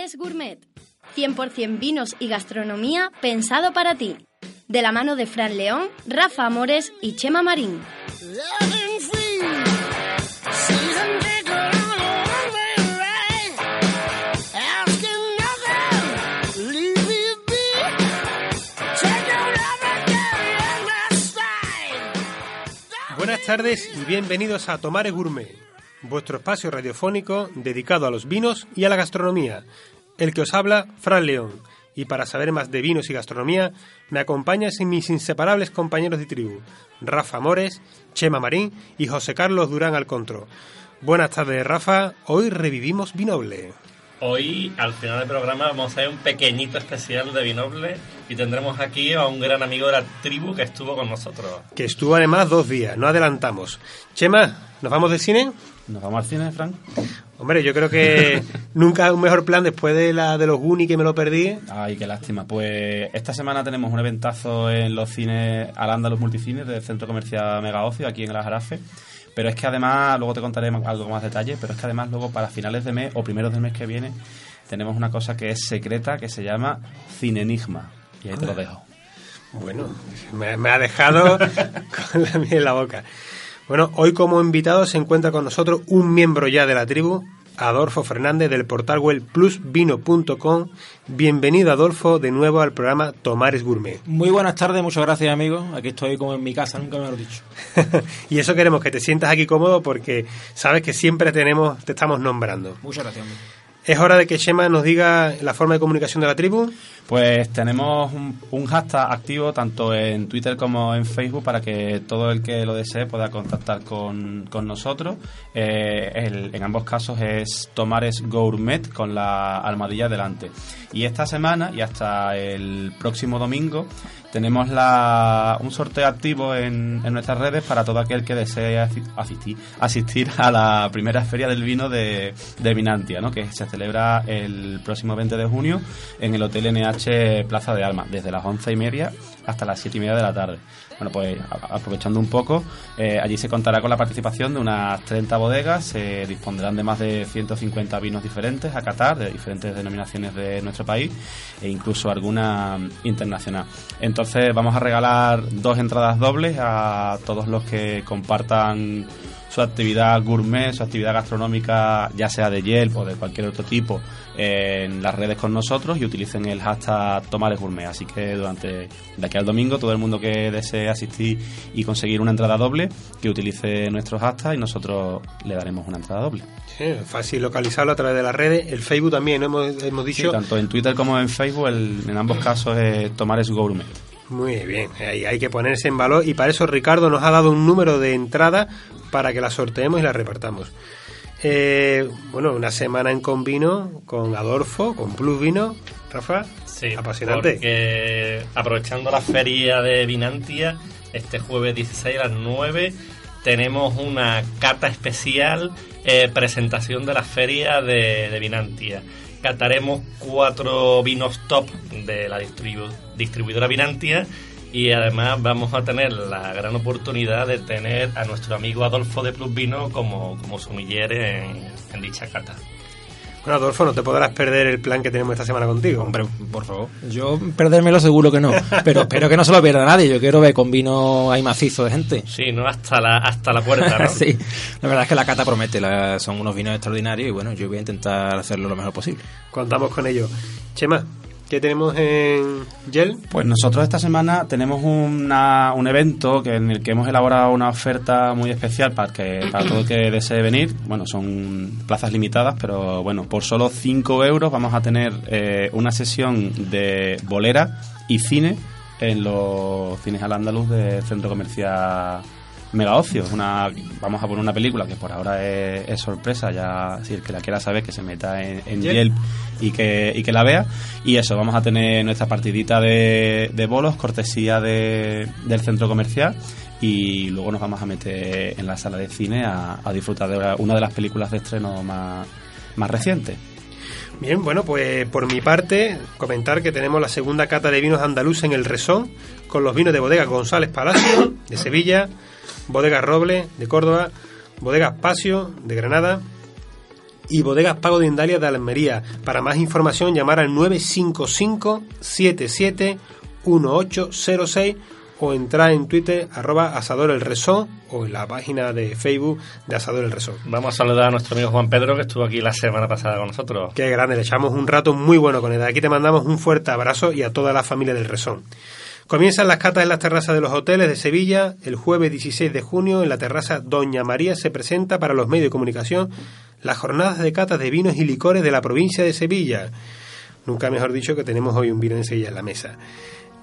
Tomares Gourmet. 100% vinos y gastronomía pensado para ti. De la mano de Fran León, Rafa Amores y Chema Marín. Buenas tardes y bienvenidos a Tomares Gourmet, vuestro espacio radiofónico dedicado a los vinos y a la gastronomía. El que os habla, Fran León. Y para saber más de vinos y gastronomía, me acompañan mis inseparables compañeros de tribu, Rafa Amores, Chema Marín y José Carlos Durán Alcontro. Buenas tardes, Rafa. Hoy revivimos Vinoble. Hoy, al final del programa, vamos a hacer un pequeñito especial de Vinoble y tendremos aquí a un gran amigo de la tribu que estuvo con nosotros. Que estuvo además dos días, no adelantamos. Chema, ¿nos vamos de cine? ¿Nos vamos al cine, Frank? Hombre, yo creo que nunca un mejor plan después de la de los Goonies que me lo perdí. Ay, qué lástima. Pues esta semana tenemos un eventazo en los cines al los Multicines del Centro Comercial Mega Ocio, aquí en el Jarafe. Pero es que además, luego te contaré algo más detalle, pero es que además luego para finales de mes o primeros del mes que viene tenemos una cosa que es secreta que se llama Cine Enigma. Y ahí te lo dejo. Bueno, me, ha dejado con la miel en la boca. Bueno, hoy como invitado se encuentra con nosotros un miembro ya de la tribu, Adolfo Fernández del portal web plusvino.com. Bienvenido Adolfo de nuevo al programa Tomares Gourmet. Muy buenas tardes, muchas gracias amigos. Aquí estoy como en mi casa, nunca me lo he dicho. y eso queremos que te sientas aquí cómodo porque sabes que siempre tenemos, te estamos nombrando. Muchas gracias. ¿Es hora de que Shema nos diga la forma de comunicación de la tribu? Pues tenemos un, hashtag activo tanto en Twitter como en Facebook para que todo el que lo desee pueda contactar con, nosotros. Eh, en ambos casos es Tomares Gourmet con la almohadilla delante. Y esta semana y hasta el próximo domingo tenemos la, un sorteo activo en, en, nuestras redes para todo aquel que desee asistir, asistir a la primera feria del vino de, de Vinantia, ¿no? que se celebra el próximo 20 de junio en el Hotel NH Plaza de Alma, desde las once y media hasta las siete y media de la tarde. Bueno, pues aprovechando un poco, eh, allí se contará con la participación de unas 30 bodegas, se dispondrán de más de 150 vinos diferentes a Qatar, de diferentes denominaciones de nuestro país e incluso alguna internacional. Entonces vamos a regalar dos entradas dobles a todos los que compartan su actividad gourmet, su actividad gastronómica, ya sea de Yelp o de cualquier otro tipo, en las redes con nosotros y utilicen el hashtag Tomares Gourmet. Así que durante de aquí al domingo, todo el mundo que desee asistir y conseguir una entrada doble, que utilice nuestros hashtags y nosotros le daremos una entrada doble. Sí, fácil localizarlo a través de las redes. El Facebook también, hemos, hemos dicho. tanto en Twitter como en Facebook, en ambos casos es Tomares Gourmet. Muy bien, hay, hay que ponerse en valor y para eso Ricardo nos ha dado un número de entrada para que la sorteemos y la repartamos. Eh, bueno, una semana en Convino con Adolfo, con Plus Vino. Rafa, sí, apasionante. Porque aprovechando la feria de Vinantia, este jueves 16 a las 9 tenemos una cata especial, eh, presentación de la feria de, de Vinantia cataremos cuatro vinos top de la distribuidora Vinantia y además vamos a tener la gran oportunidad de tener a nuestro amigo Adolfo de Plus Vino como, como sumiller en dicha cata. Bueno, Adolfo, no te podrás perder el plan que tenemos esta semana contigo. Hombre, por favor. Yo perdérmelo seguro que no. Pero espero que no se lo pierda nadie. Yo quiero ver con vino ahí macizo de gente. Sí, no hasta la, hasta la puerta, ¿no? sí. La verdad es que la cata promete. son unos vinos extraordinarios y bueno, yo voy a intentar hacerlo lo mejor posible. Contamos con ello. Chema, ¿Qué tenemos en Gel? Pues nosotros esta semana tenemos una, un evento que en el que hemos elaborado una oferta muy especial para que para todo el que desee venir. Bueno, son plazas limitadas, pero bueno, por solo 5 euros vamos a tener eh, una sesión de bolera y cine en los cines al andaluz del Centro Comercial mega ocio. Una, vamos a poner una película que por ahora es, sorpresa, ya si el que la quiera saber que se meta en, en Yelp y que, y que la vea. Y eso, vamos a tener nuestra partidita de, de bolos, cortesía de, del centro comercial. Y luego nos vamos a meter en la sala de cine a, a disfrutar de una de las películas de estreno más, más recientes. Bien, bueno, pues por mi parte, comentar que tenemos la segunda cata de vinos andaluz en el Resón, con los vinos de bodega González Palacio, de Sevilla, Bodega Roble de Córdoba, Bodega Pasio de Granada y Bodegas Pago de Indalia de Almería. Para más información llamar al 955 77 1806 o entrar en Twitter arroba Asador el Resón o en la página de Facebook de Asador el Resón. Vamos a saludar a nuestro amigo Juan Pedro que estuvo aquí la semana pasada con nosotros. Qué grande, le echamos un rato muy bueno con él. Aquí te mandamos un fuerte abrazo y a toda la familia del Resón. Comienzan las catas en las terrazas de los hoteles de Sevilla. El jueves 16 de junio en la terraza Doña María se presenta para los medios de comunicación las jornadas de catas de vinos y licores de la provincia de Sevilla. Nunca mejor dicho que tenemos hoy un vino en Sevilla en la mesa.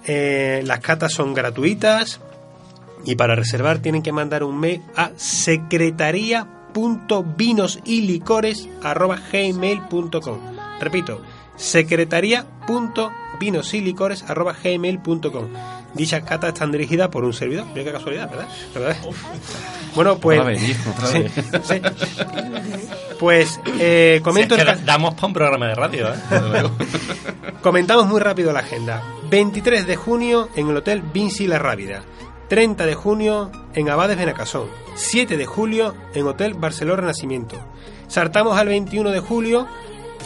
Eh, las catas son gratuitas y para reservar tienen que mandar un mail a secretaría.vinosylicores.gmail.com Repito, secretaría.vinosylicores.gmail.com Dichas catas están dirigidas por un servidor. Mira qué casualidad, ¿verdad? Bueno, pues... Pues eh, comento... damos para un programa de radio, ¿eh? Comentamos muy rápido la agenda. 23 de junio en el Hotel Vinci La Rábida. 30 de junio en Abades Benacasón. 7 de julio en Hotel Barcelona Renacimiento. Saltamos al 21 de julio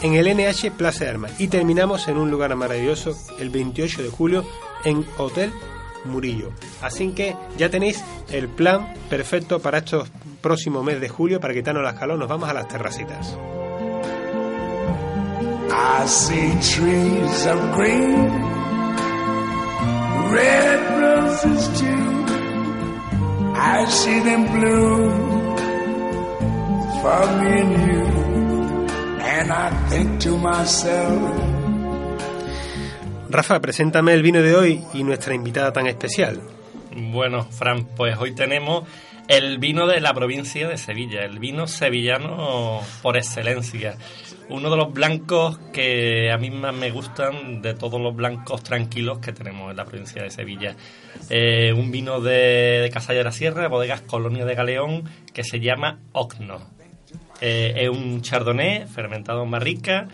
en el NH Plaza de Armas. Y terminamos en un lugar maravilloso el 28 de julio en Hotel Murillo. Así que ya tenéis el plan perfecto para estos próximos meses de julio para quitarnos las calor. Nos vamos a las terracitas. I see trees of green, red roses. I see them blue for me and you. And I think to myself, Rafa, preséntame el vino de hoy y nuestra invitada tan especial. Bueno, Fran, pues hoy tenemos el vino de la provincia de Sevilla, el vino sevillano por excelencia. Uno de los blancos que a mí más me gustan de todos los blancos tranquilos que tenemos en la provincia de Sevilla. Eh, un vino de, de Casalla de la Sierra, de bodegas Colonia de Galeón, que se llama Ocno. Eh, es un chardonnay fermentado en barrica,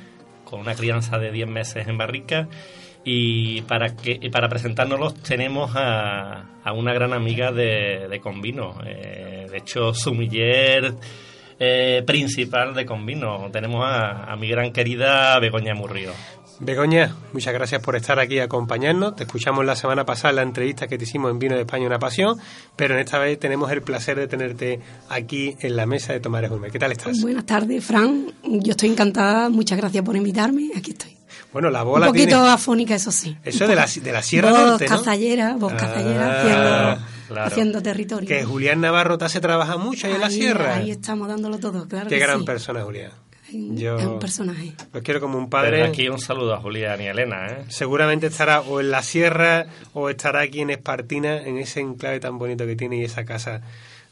con una crianza de 10 meses en barrica y para que para presentárnoslos tenemos a, una gran amiga de, de Convino. Eh, de hecho, sumiller eh, principal de Convino. Tenemos a, mi gran querida Begoña Murrío. Begoña, muchas gracias por estar aquí y acompañarnos. Te escuchamos la semana pasada en la entrevista que te hicimos en Vino de España Una Pasión, pero en esta vez tenemos el placer de tenerte aquí en la mesa de Tomares Gourmet. ¿Qué tal estás? Buenas tardes, Fran. Yo estoy encantada. Muchas gracias por invitarme. Aquí estoy. Bueno, la bola Un poquito afónica, eso sí. Eso de la, de la Sierra voz Norte, cazallera, voz cazallera, ah, haciendo, territorio. Que Julián Navarro te hace trabaja mucho ahí, en la Sierra. Ahí estamos dándolo todo, claro Qué gran persona, Julián. Yo es un personaje. Lo quiero como un padre. aquí un saludo a Julián y a Elena. ¿eh? Seguramente estará o en la sierra o estará aquí en Espartina, en ese enclave tan bonito que tiene y esa casa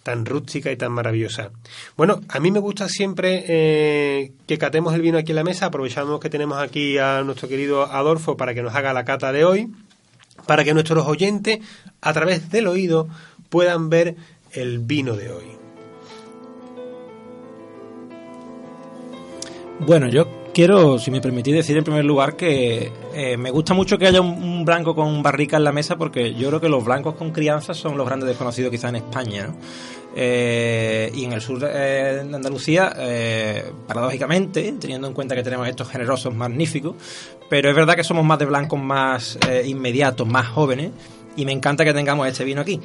tan rústica y tan maravillosa. Bueno, a mí me gusta siempre eh, que catemos el vino aquí en la mesa. Aprovechamos que tenemos aquí a nuestro querido Adolfo para que nos haga la cata de hoy, para que nuestros oyentes, a través del oído, puedan ver el vino de hoy. Bueno, yo quiero, si me permitís decir en primer lugar que eh, me gusta mucho que haya un, blanco con barrica en la mesa porque yo creo que los blancos con crianza son los grandes desconocidos quizás en España. Eh, y en el sur de Andalucía, eh, paradójicamente, teniendo en cuenta que tenemos estos generosos magníficos, pero es verdad que somos más de blancos más inmediatos, más jóvenes, y me encanta que tengamos este vino aquí.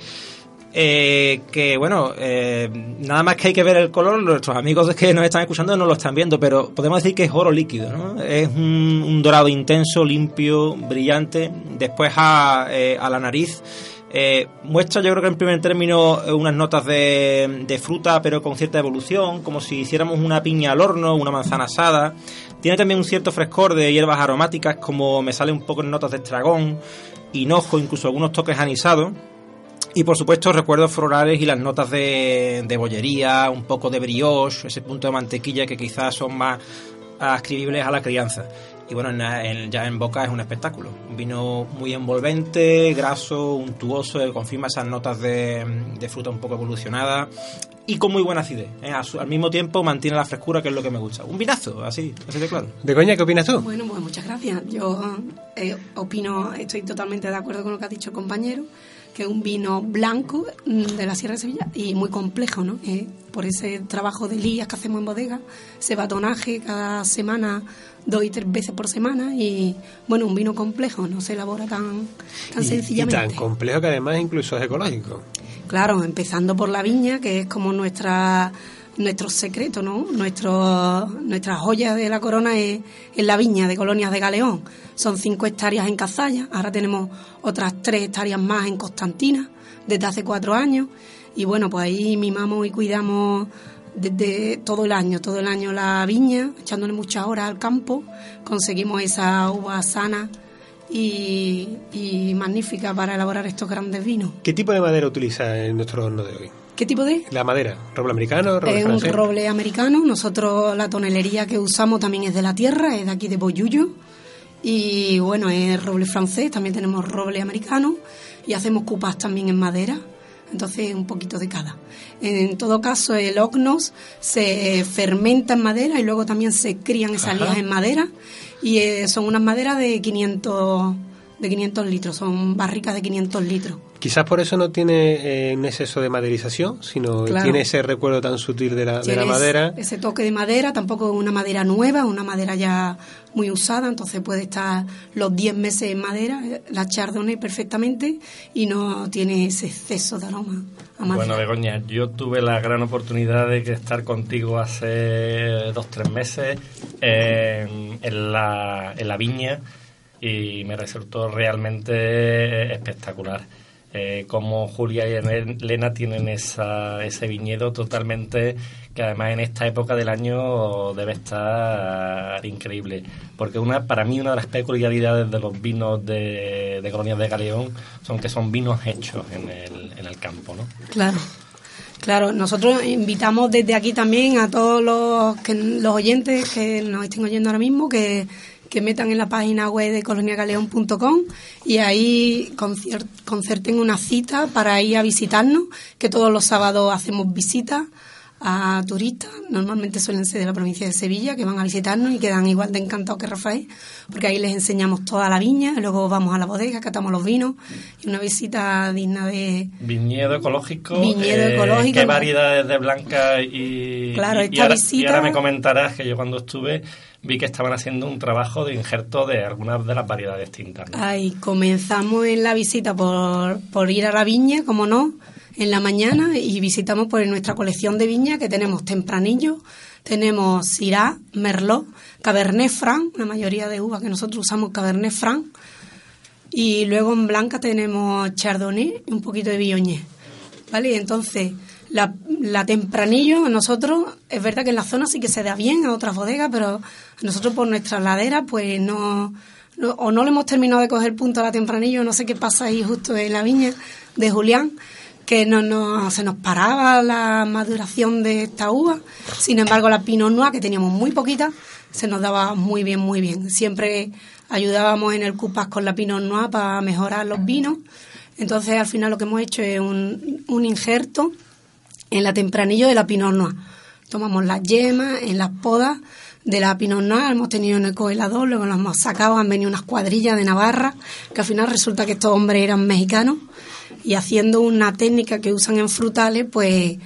Eh, que bueno, eh, nada más que hay que ver el color, nuestros amigos que nos están escuchando no lo están viendo, pero podemos decir que es oro líquido, ¿no? Es un, dorado intenso, limpio, brillante, después a, eh, a la nariz. muestra yo creo que en primer término unas notas de, de, fruta pero con cierta evolución, como si hiciéramos una piña al horno, una manzana asada. Tiene también un cierto frescor de hierbas aromáticas como me sale un poco en notas de estragón, hinojo, incluso algunos toques anisados. Y por supuesto recuerdos florales y las notas de, de bollería, un poco de brioche, ese punto de mantequilla que quizás son más ascribibles a la crianza. Y bueno, ya en boca es un espectáculo. Un vino muy envolvente, graso, untuoso, que confirma esas notas de, de fruta un poco evolucionada y con muy buena acidez. ¿eh? Al mismo tiempo mantiene la frescura, que es lo que me gusta. Un vinazo, así, así de claro. Begoña, ¿qué opinas tú? Bueno, pues muchas gracias. Yo eh, opino, estoy totalmente de acuerdo con lo que ha dicho el compañero, que es un vino blanco mm, de la Sierra de Sevilla y muy complejo, ¿no? Eh, por ese trabajo de lías que hacemos en bodega, ese batonaje cada semana dos y tres veces por semana y bueno, un vino complejo, no se elabora tan, tan sencillamente. Y tan complejo que además incluso es ecológico. Claro, empezando por la viña, que es como nuestra nuestro secreto, ¿no? Nuestro, nuestra joya de la corona es, la viña de Colonias de Galeón. Son cinco hectáreas en Cazalla, ahora tenemos otras tres hectáreas más en Constantina, desde hace cuatro años. Y bueno, pues ahí mimamos y cuidamos desde todo el año, todo el año la viña, echándole muchas horas al campo. Conseguimos esa uva sana y, magnífica para elaborar estos grandes vinos. ¿Qué tipo de madera utiliza en nuestro horno de hoy? ¿Qué tipo de? La madera, roble americano, roble Es un roble americano. Nosotros la tonelería que usamos también es de la tierra, es de aquí de Boyullo. Y bueno, es roble francés, también tenemos roble americano y hacemos cupas también en madera. Entonces, un poquito de cada. En todo caso, el ognos se fermenta en madera y luego también se crían esas lías en madera y eh, son unas maderas de 500 de 500 litros, son barricas de 500 litros. Quizás por eso no tiene eh, un exceso de maderización, sino tiene ese recuerdo tan sutil de la, de la madera. Ese toque de madera, tampoco es una madera nueva, una madera ya muy usada, entonces puede estar los 10 meses en madera, eh, la chardonnay perfectamente, y no tiene ese exceso de aroma. Bueno, Begoña, yo tuve la gran oportunidad de estar contigo hace dos, tres meses en, la, en la viña y me resultó realmente espectacular. Eh, como Julia y Elena tienen esa, ese viñedo totalmente que además en esta época del año debe estar increíble porque una para mí una de las peculiaridades de los vinos de, de colonias de Galeón son que son vinos hechos en el, en el campo ¿no? claro Claro, nosotros invitamos desde aquí también a todos los, que, los oyentes que nos estén oyendo ahora mismo que que metan en la página web de coloniagaleón.com y ahí concerten una cita para ir a visitarnos, que todos los sábados hacemos visitas a turistas, normalmente suelen ser de la provincia de Sevilla, que van a visitarnos y quedan igual de encantados que Rafael, porque ahí les enseñamos toda la viña, luego vamos a la bodega, catamos los vinos y una visita digna de... Viñedo ecológico. Viñedo eh, ecológico. ¿Qué variedades de blanca y... Claro, esta ahora, visita... Y ahora me comentarás que yo cuando estuve vi que estaban haciendo un trabajo de injerto de algunas de las variedades distintas. Ahí comenzamos en la visita por, por ir a la viña, como no, en la mañana y visitamos por nuestra colección de viña que tenemos tempranillo, tenemos Syrah, Merlot, Cabernet Franc, la mayoría de uvas que nosotros usamos Cabernet Franc, y luego en blanca tenemos Chardonnay y un poquito de Viognier. ¿Vale? Entonces, la, la tempranillo, nosotros, es verdad que en la zona sí que se da bien a otras bodegas, pero nosotros por nuestra ladera, pues no, o no le hemos terminado de coger punto a la tempranillo, no sé qué pasa ahí justo en la viña de Julián, que no, no se nos paraba la maduración de esta uva. Sin embargo, la Pinot Noir, que teníamos muy poquita, se nos daba muy bien, muy bien. Siempre ayudábamos en el Cupas con la Pinot Noir para mejorar los vinos. Entonces, al final lo que hemos hecho es un, un injerto en la tempranillo de la Pinot Noir. Tomamos las yemas, en las podas de la Pinot Noir, hemos tenido en el congelador, luego las hemos sacado, han venido unas cuadrillas de Navarra, que al final resulta que estos hombres eran mexicanos, y haciendo una técnica que usan en frutales, pues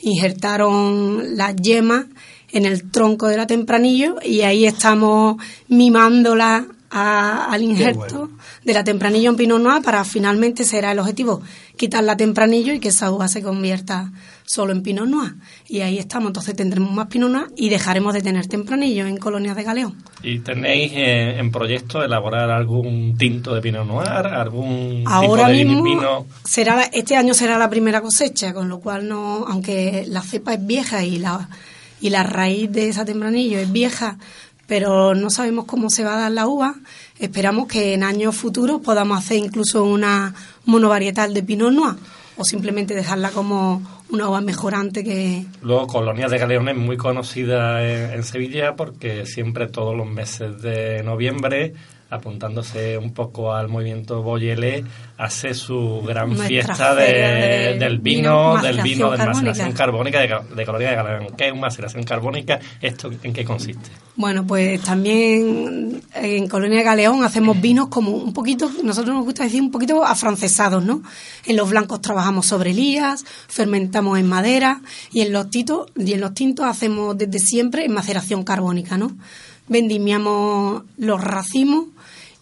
injertaron las yemas en el tronco de la tempranillo y ahí estamos mimándola al injerto de la tempranillo en Pinot Noir para finalmente será el objetivo quitar la tempranillo y que esa uva se convierta solo en Pinot Noir. Y ahí estamos, entonces tendremos más Pinot Noir y dejaremos de tener tempranillo en colonias de Galeón. ¿Y tenéis eh, en proyecto elaborar algún tinto de Pinot Noir, algún Ahora tipo de mismo vino? Será, este año será la primera cosecha, con lo cual no, aunque la cepa es vieja y la y la raíz de esa tempranillo es vieja, pero no sabemos cómo se va a dar la uva. Esperamos que en años futuros podamos hacer incluso una monovarietal de Pinot Noir o simplemente dejarla como una uva mejorante que... Luego, Colonia de Galeón es muy conocida en, Sevilla porque siempre todos los meses de noviembre apuntándose un poco al movimiento Boyelé, hace su gran fiesta del vino, del vino de maceración carbónica de, de caloría de Galeón. ¿Qué es maceración carbónica? ¿Esto en qué consiste? Bueno, pues también en Colonia Galeón hacemos vinos como un poquito, nosotros nos gusta decir un poquito afrancesados, ¿no? En los blancos trabajamos sobre lías, fermentamos en madera y en los titos, y en los tintos hacemos desde siempre en maceración carbónica, ¿no? Vendimiamos los racimos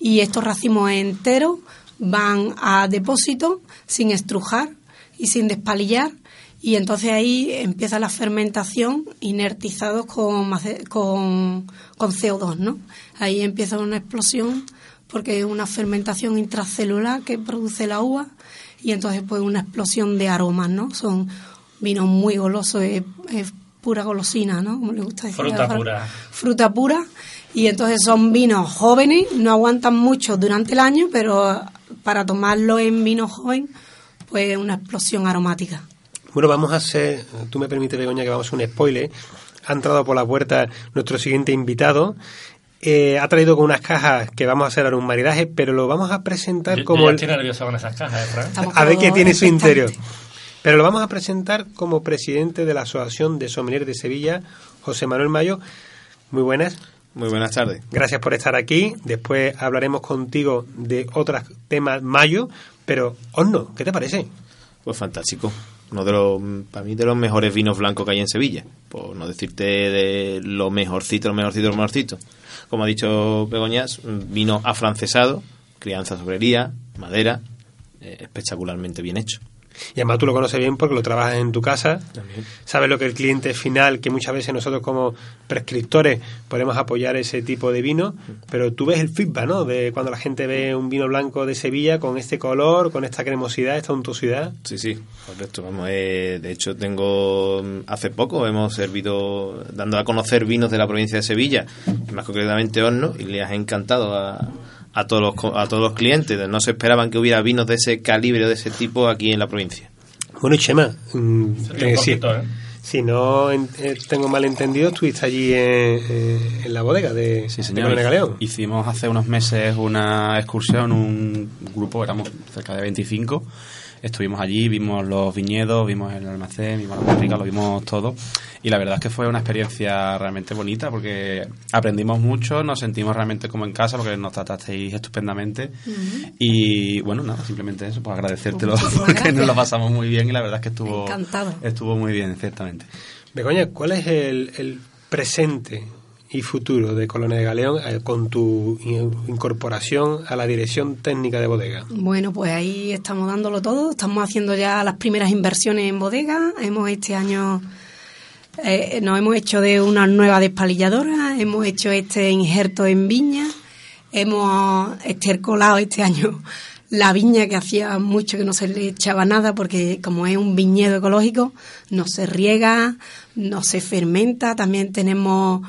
y estos racimos enteros van a depósito sin estrujar y sin despalillar y entonces ahí empieza la fermentación inertizados con, con, con CO2, ¿no? Ahí empieza una explosión porque es una fermentación intracelular que produce la uva y entonces pues una explosión de aromas, ¿no? Son vinos muy golosos, es, pura golosina, ¿no? Como le gusta decir. Fruta pura. Fruta pura y entonces son vinos jóvenes, no aguantan mucho durante el año, pero para tomarlo en vino joven, pues una explosión aromática. Bueno, vamos a hacer, tú me permites, Begoña, que vamos a hacer un spoiler. Ha entrado por la puerta nuestro siguiente invitado. Eh, ha traído con unas cajas que vamos a hacer ahora un maridaje, pero lo vamos a presentar como... Yo estoy nervioso con esas cajas, ¿eh, A ver qué tiene su interior. Pero lo vamos a presentar como presidente de la Asociación de Sommelier de Sevilla, José Manuel Mayo. Muy buenas. Muy buenas tardes. Gracias por estar aquí. Después hablaremos contigo de otros temas mayo, pero horno, ¿qué te parece? Pues fantástico. Uno de los, para mí, de los mejores vinos blancos que hay en Sevilla. Por no decirte de lo mejorcito, lo mejorcito, lo mejorcito. Como ha dicho Begoñas, vino afrancesado, crianza sobrería, madera, eh, espectacularmente bien hecho. Y además tú lo conoces bien porque lo trabajas en tu casa, sabes lo que el cliente final, que muchas veces nosotros como prescriptores podemos apoyar ese tipo de vino, pero tú ves el feedback, ¿no? De cuando la gente ve un vino blanco de Sevilla con este color, con esta cremosidad, esta untuosidad. Sí, sí, correcto. Vamos, eh, de hecho, tengo hace poco hemos servido, dando a conocer vinos de la provincia de Sevilla, más concretamente Horno, y le has encantado a a todos los, a todos los clientes. No se esperaban que hubiera vinos de ese calibre o de ese tipo aquí en la provincia. Bueno, Chema, mm, eh, ¿eh? si no eh, tengo mal entendido, estuviste allí en, la bodega de, sí, señor. Galeón. Hicimos hace unos meses una excursión, un grupo, éramos cerca de 25 estuvimos allí, vimos los viñedos, vimos el almacén, vimos la barrica, lo vimos todo. Y la verdad es que fue una experiencia realmente bonita porque aprendimos mucho, nos sentimos realmente como en casa porque nos tratasteis estupendamente. Y bueno, nada, simplemente eso, pues agradecértelo pues porque nos lo pasamos muy bien y la verdad es que estuvo, estuvo muy bien, ciertamente. Begoña, ¿cuál es el, el presente y futuro de Colonia de Galeón eh, con tu incorporación a la dirección técnica de bodega? Bueno, pues ahí estamos dándolo todo, estamos haciendo ya las primeras inversiones en bodega, hemos este año eh, nos hemos hecho de una nueva despalilladora, hemos hecho este injerto en viña, hemos estercolado este año la viña que hacía mucho que no se le echaba nada porque como es un viñedo ecológico no se riega, no se fermenta, también tenemos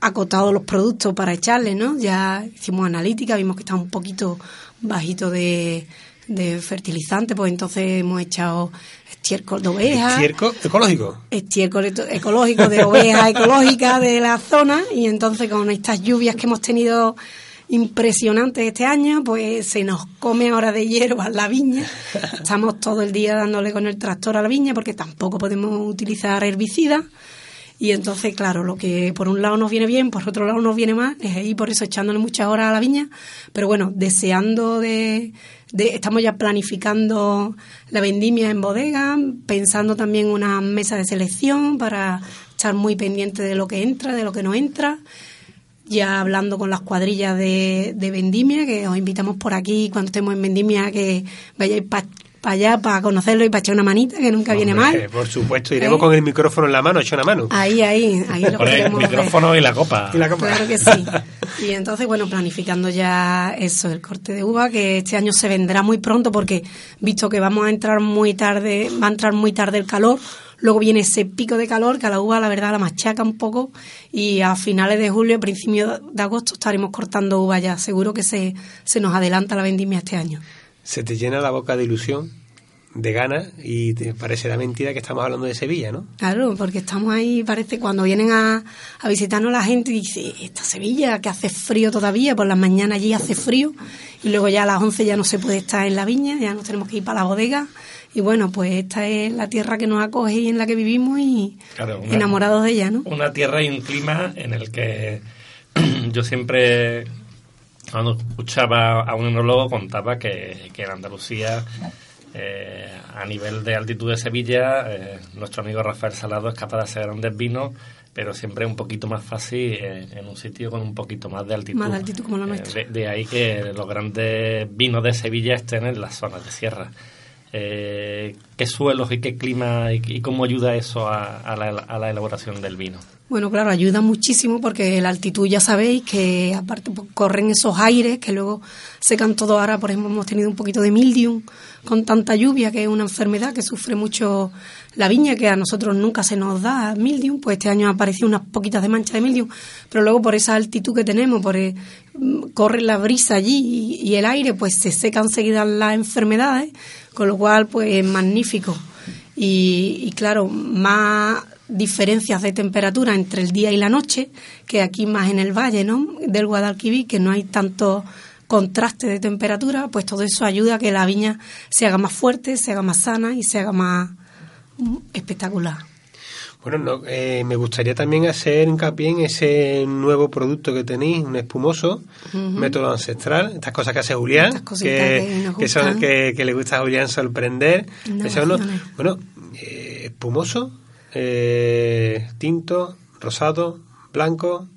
acotado los productos para echarle, ¿no? Ya hicimos analítica, vimos que está un poquito bajito de, de fertilizante, pues entonces hemos echado estiércol de oveja. ¿Estiércol ecológico? Estiércol ecológico de oveja ecológica de la zona y entonces con estas lluvias que hemos tenido impresionantes este año, pues se nos come ahora de hierba la viña. Estamos todo el día dándole con el tractor a la viña porque tampoco podemos utilizar herbicidas. Y entonces, claro, lo que por un lado nos viene bien, por otro lado nos viene mal, es ahí por eso echándole muchas horas a la viña. Pero bueno, deseando de, de estamos ya planificando la vendimia en bodega, pensando también una mesa de selección para estar muy pendiente de lo que entra, de lo que no entra ya hablando con las cuadrillas de, de vendimia, que os invitamos por aquí cuando estemos en vendimia que vayáis para allá para conocerlo y para echar una manita, que nunca viene mal. Por supuesto, iremos ¿Eh? con el micrófono en la mano, echar una mano. Ahí, ahí, ahí lo el micrófono y la copa. Y la copa. Claro que sí. Y entonces, bueno, planificando ya eso, el corte de uva, que este año se vendrá muy pronto porque, visto que vamos a entrar muy tarde, va a entrar muy tarde el calor, luego viene ese pico de calor que a la uva, la verdad, la machaca un poco y a finales de julio, principios de agosto estaremos cortando uva ya. Seguro que se, se nos adelanta la vendimia este año se te llena la boca de ilusión de gana y te parecerá mentira que estamos hablando de Sevilla, ¿no? Claro, porque estamos ahí, parece, cuando vienen a, a visitarnos la gente dice, esta Sevilla que hace frío todavía, por las mañanas allí hace frío y luego ya a las 11 ya no se puede estar en la viña, ya nos tenemos que ir para la bodega y bueno, pues esta es la tierra que nos acoge y en la que vivimos y enamorados de ella, ¿no? Una tierra y un clima en el que yo siempre cuando escuchaba a un enólogo contaba que, que en Andalucía eh, a nivel de altitud de Sevilla, eh, nuestro amigo Rafael Salado es capaz de hacer grandes vinos, pero siempre es un poquito más fácil eh, en un sitio con un poquito más de altitud. Más de altitud como la nuestra. De, ahí que los grandes vinos de Sevilla estén en las zonas de sierra. ¿Qué suelos y qué clima y, cómo ayuda eso a la elaboración del vino? Bueno, claro, ayuda muchísimo porque la altitud ya sabéis que aparte pues, corren esos aires que luego secan todo. Ahora, por ejemplo, hemos tenido un poquito de mildium con tanta lluvia, que es una enfermedad que sufre mucho la viña, que a nosotros nunca se nos da mildium. Pues este año ha aparecido unas poquitas de mancha de mildium, pero luego por esa altitud que tenemos, por eh, corre la brisa allí y, el aire, pues se secan enseguida las enfermedades, con lo cual, pues es magnífico. Y, y claro, más diferencias de temperatura entre el día y la noche, que aquí más en el valle ¿no? del Guadalquivir, que no hay tanto contraste de temperatura, pues todo eso ayuda a que la viña se haga más fuerte, se haga más sana y se haga más mm, espectacular. Bueno, no, eh, me gustaría también hacer hincapié en ese nuevo producto que tenéis, un espumoso, método ancestral, estas cosas que hace Julián, que, que, que, le gusta a Julián sorprender. bueno, eh, espumoso, eh, tinto, rosado, blanco.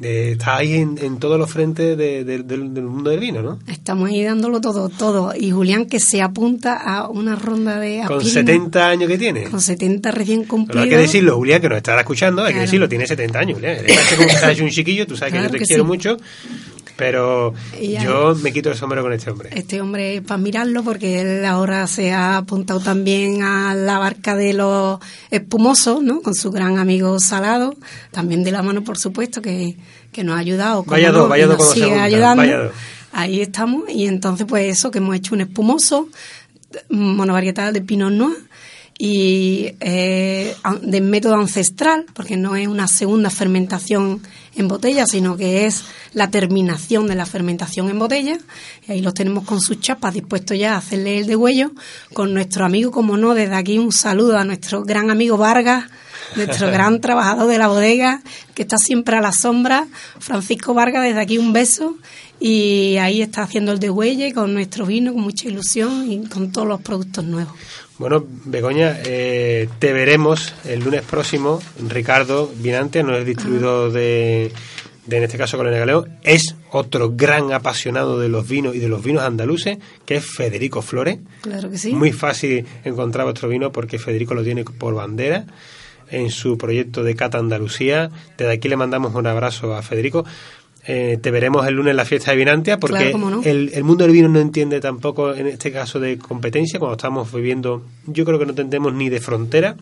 Eh, está ahí en, todos los frentes del mundo del vino, ¿no? Estamos ahí dándolo todo, todo. Y Julián que se apunta a una ronda de... Con 70 años que tiene. Con 70 recién cumplidos. hay que decirlo, Julián, que nos estará escuchando, hay que decirlo, tiene 70 años, Julián. Es un chiquillo, tú sabes que yo te quiero mucho pero yo me quito el sombrero con este hombre. Este hombre, para mirarlo, porque él ahora se ha apuntado también a la barca de los espumosos, ¿no? Con su gran amigo Salado, también de la mano, por supuesto, que, nos ha ayudado. Vaya dos, vaya dos sigue ayudando. Ahí estamos, y entonces, pues eso, que hemos hecho un espumoso monovarietal de Pinot Noir y eh, de método ancestral, porque no es una segunda fermentación en botella, sino que es la terminación de la fermentación en botella. Y ahí los tenemos con sus chapas dispuestos ya a hacerle el degüello. Con nuestro amigo, como no, desde aquí un saludo a nuestro gran amigo Vargas, nuestro gran trabajador de la bodega, que está siempre a la sombra. Francisco Vargas, desde aquí un beso. Y ahí está haciendo el degüelle con nuestro vino, con mucha ilusión y con todos los productos nuevos. Bueno, Begoña, eh, te veremos el lunes próximo. Ricardo Vinante, no es distribuidor de, en este caso Colina Galeón, es otro gran apasionado de los vinos y de los vinos andaluces, que es Federico Flores. Claro que sí. Muy fácil encontrar vuestro vino porque Federico lo tiene por bandera en su proyecto de Cata Andalucía. Desde aquí le mandamos un abrazo a Federico. Eh, te veremos el lunes en la fiesta de Vinantia porque el, mundo del vino no entiende tampoco en este caso de competencia. Cuando estamos viviendo yo creo que no entendemos ni de frontera.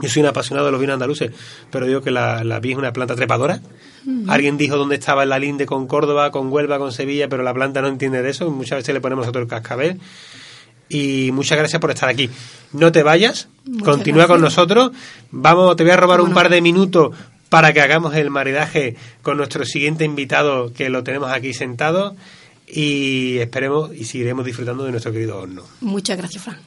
Yo soy un apasionado de los vinos andaluces pero digo que la, la es una planta trepadora. Alguien dijo dónde estaba la linde con Córdoba con Huelva con Sevilla pero la planta no entiende de eso. Muchas veces le ponemos otro el cascabel. Y muchas gracias por estar aquí. No te vayas, continúa con nosotros. Vamos, te voy a robar un par de minutos para que hagamos el maridaje con nuestro siguiente invitado que lo tenemos aquí sentado y esperemos y seguiremos disfrutando de nuestro querido horno. Muchas gracias, Fran.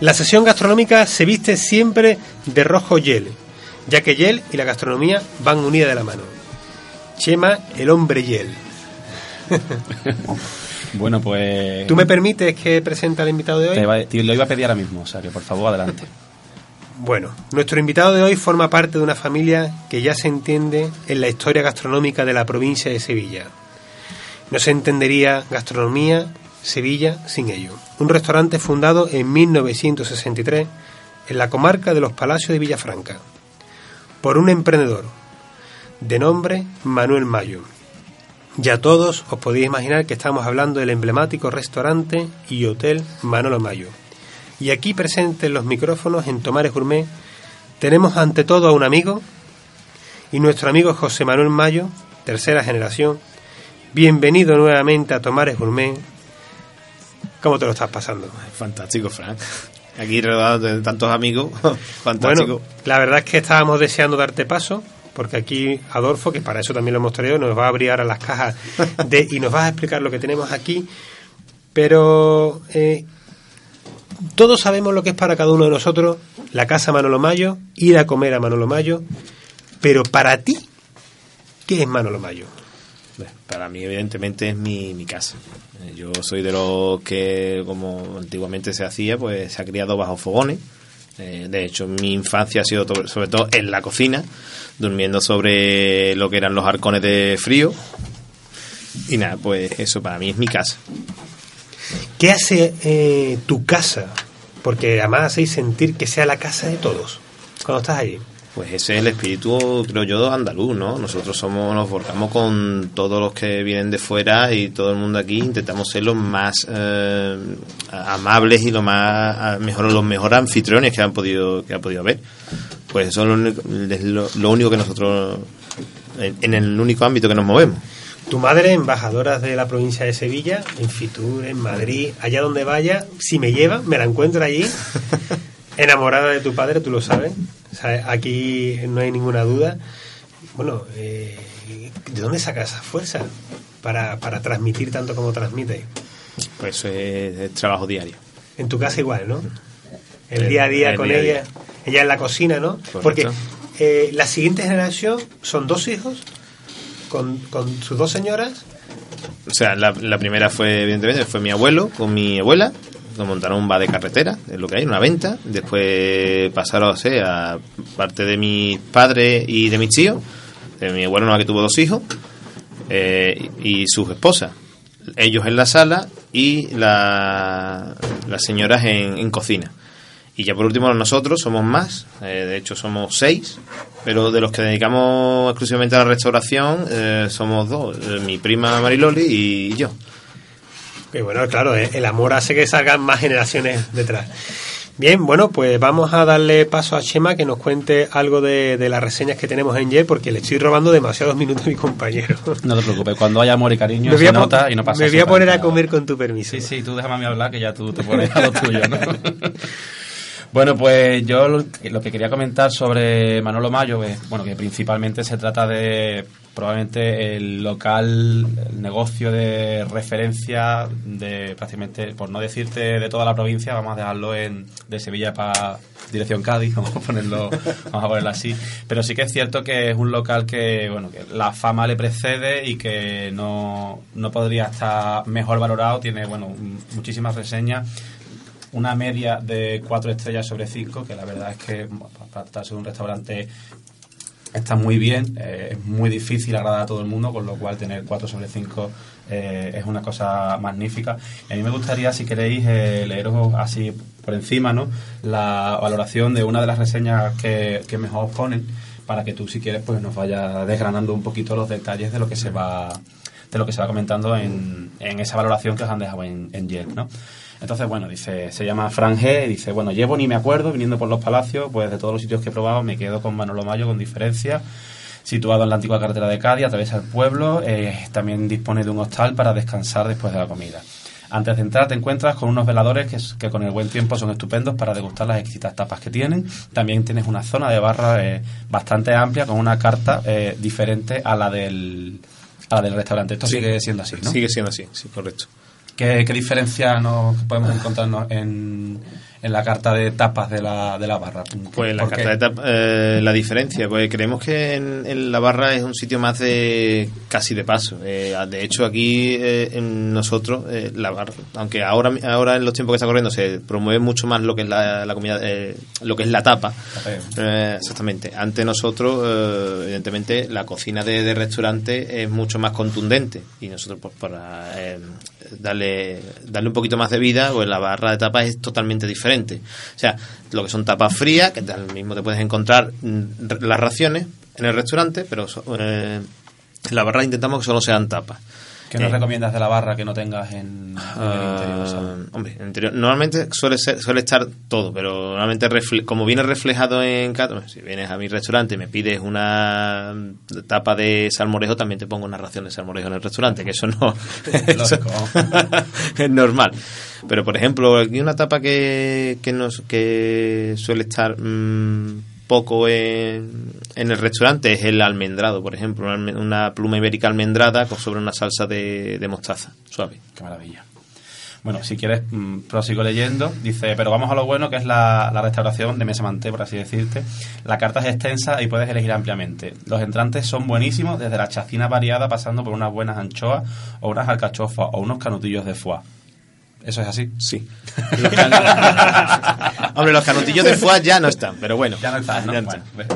La sesión gastronómica se viste siempre de rojo hiel, ya que hiel y la gastronomía van unidas de la mano. Chema, el hombre hiel. bueno, pues... ¿Tú me permites que presente al invitado de hoy? Te, lo iba a pedir ahora mismo, o sea que por favor, adelante. Bueno, nuestro invitado de hoy forma parte de una familia que ya se entiende en la historia gastronómica de la provincia de Sevilla. No se entendería gastronomía Sevilla sin ello. Un restaurante fundado en 1963 en la comarca de los Palacios de Villafranca por un emprendedor de nombre Manuel Mayo. Ya todos os podéis imaginar que estamos hablando del emblemático restaurante y hotel Manolo Mayo. Y aquí presentes los micrófonos en Tomares Gourmet tenemos ante todo a un amigo y nuestro amigo José Manuel Mayo, tercera generación. Bienvenido nuevamente a Tomares Gourmet. ¿Cómo te lo estás pasando? Fantástico, Frank. Aquí rodeado de tantos amigos. Fantástico. Bueno, la verdad es que estábamos deseando darte paso porque aquí Adolfo, que para eso también lo hemos traído, nos va a abrir ahora las cajas de, y nos va a explicar lo que tenemos aquí. Pero eh, todos sabemos lo que es para cada uno de nosotros la casa Manolo Mayo, ir a comer a Manolo Mayo, pero para ti, ¿qué es Manolo Mayo? Para mí, evidentemente, es mi, mi casa. Eh, yo soy de los que, como antiguamente se hacía, pues se ha criado bajo fogones. Eh, de hecho, mi infancia ha sido sobre todo en la cocina durmiendo sobre lo que eran los arcones de frío. Y nada, pues eso para mí es mi casa. ¿Qué hace eh, tu casa? Porque además hacéis sentir que sea la casa de todos cuando estás ahí. Pues ese es el espíritu, creo yo, andaluz, ¿no? Nosotros somos, nos volcamos con todos los que vienen de fuera y todo el mundo aquí. Intentamos ser los más eh, amables y lo más mejor, los mejores anfitriones que han podido que ha podido haber. Pues eso es lo, único que nosotros, en, el único ámbito que nos movemos. Tu madre, embajadora de la provincia de Sevilla, en Fitur, en Madrid, allá donde vaya, si me lleva, me la encuentro allí, enamorada de tu padre, tú lo sabes. aquí no hay ninguna duda. Bueno, eh, ¿de dónde saca esa fuerza para, para transmitir tanto como transmite? Pues eso es, trabajo diario. En tu casa igual, ¿no? El, día a día con ella ella en la cocina, ¿no? Porque eh, la siguiente generación son dos hijos con, sus dos señoras. O sea, la, primera fue, evidentemente, fue mi abuelo con mi abuela. Nos montaron un bar de carretera, es lo que hay, una venta. Después pasaron o sea, a parte de mi padre y de mis tíos. De mi abuelo, que tuvo dos hijos. Eh, y sus esposas. Ellos en la sala y la, las señoras en, en cocina. Y ya por último nosotros somos más, eh, de hecho somos seis, pero de los que dedicamos exclusivamente a la restauración eh, somos dos, eh, mi prima Mariloli y yo. Y bueno, claro, el amor hace que salgan más generaciones detrás. Bien, bueno, pues vamos a darle paso a Chema que nos cuente algo de, las reseñas que tenemos en Yer, porque le estoy robando demasiados minutos a mi compañero. No te preocupes, cuando haya amor y cariño se nota y no pasa Me voy a poner a comer con tu permiso. Sí, sí, tú déjame a mí hablar que ya tú te pones a lo tuyo, ¿no? Bueno, pues yo lo, que quería comentar sobre Manolo Mayo es, bueno, que principalmente se trata de probablemente el local, el negocio de referencia de prácticamente, por no decirte de toda la provincia, vamos a dejarlo en de Sevilla para dirección Cádiz, vamos a ponerlo, vamos a ponerlo así. Pero sí que es cierto que es un local que, bueno, que la fama le precede y que no, no podría estar mejor valorado. Tiene, bueno, muchísimas reseñas una media de cuatro estrellas sobre cinco, que la verdad es que para tratarse de un restaurante está muy bien, eh, es muy difícil agradar a todo el mundo, con lo cual tener 4 sobre 5 eh, es una cosa magnífica. a mí me gustaría, si queréis, eh, leeros así por encima ¿no? la valoración de una de las reseñas que, mejor os ponen, para que tú, si quieres, pues nos vaya desgranando un poquito los detalles de lo que se va de lo que se va comentando en, en esa valoración que os han dejado en, en Yelp, ¿no? Entonces, bueno, dice, se llama Fran G, y dice, bueno, llevo ni me acuerdo, viniendo por los palacios, pues de todos los sitios que he probado me quedo con Manolo Mayo con diferencia. Situado en la antigua carretera de Cádiz, atraviesa el pueblo, eh, también dispone de un hostal para descansar después de la comida. Antes de entrar te encuentras con unos veladores que, que, con el buen tiempo son estupendos para degustar las exquisitas tapas que tienen. También tienes una zona de barra eh, bastante amplia con una carta eh, diferente a la del, a la del restaurante. Esto sigue siendo así, ¿no? Sigue siendo así, sí, correcto. ¿Qué, qué diferencia nos podemos encontrarnos en, en la carta de tapas de la, de la barra? Pues la carta de tapas, eh, la diferencia, pues creemos que en, en la barra es un sitio más de casi de paso. Eh, de hecho, aquí eh, en nosotros, eh, la barra, aunque ahora, ahora en los tiempos que está corriendo se promueve mucho más lo que es la, la comida, eh, lo que es la tapa. Eh, exactamente. Ante nosotros, evidentemente, la cocina de, de restaurante es mucho más contundente y nosotros, pues, para eh, darle, darle un poquito más de vida, pues la barra de tapas es totalmente diferente. O sea, lo que son tapas frías, que al mismo te puedes encontrar mm, las raciones en el restaurante, pero eh, en la barra intentamos que solo sean tapas. ¿Qué nos Eh, recomiendas de la barra que no tengas en, en el interior? ¿sabes? Ah, hombre, en el interior, normalmente suele ser, suele estar todo, pero normalmente refle- como viene reflejado en cada, si vienes a mi restaurante y me pides una tapa de salmorejo, también te pongo una ración de salmorejo en el restaurante, que eso no eso es normal. Pero por ejemplo, aquí una tapa que, que nos que suele estar mm, poco en, en el restaurante es el almendrado, por ejemplo, una, pluma ibérica almendrada sobre una salsa de, de mostaza, suave. Qué maravilla. Bueno, si quieres, mm, prosigo leyendo. Dice, pero vamos a lo bueno que es la, la restauración de mesa manté, por así decirte. La carta es extensa y puedes elegir ampliamente. Los entrantes son buenísimos, desde la chacina variada pasando por unas buenas anchoas o unas alcachofas o unos canutillos de foie. ¿Eso es así? Sí. Hombre, los canutillos de foie ya no están, pero bueno. Ya no está, ¿no? Ya no Bueno, ve.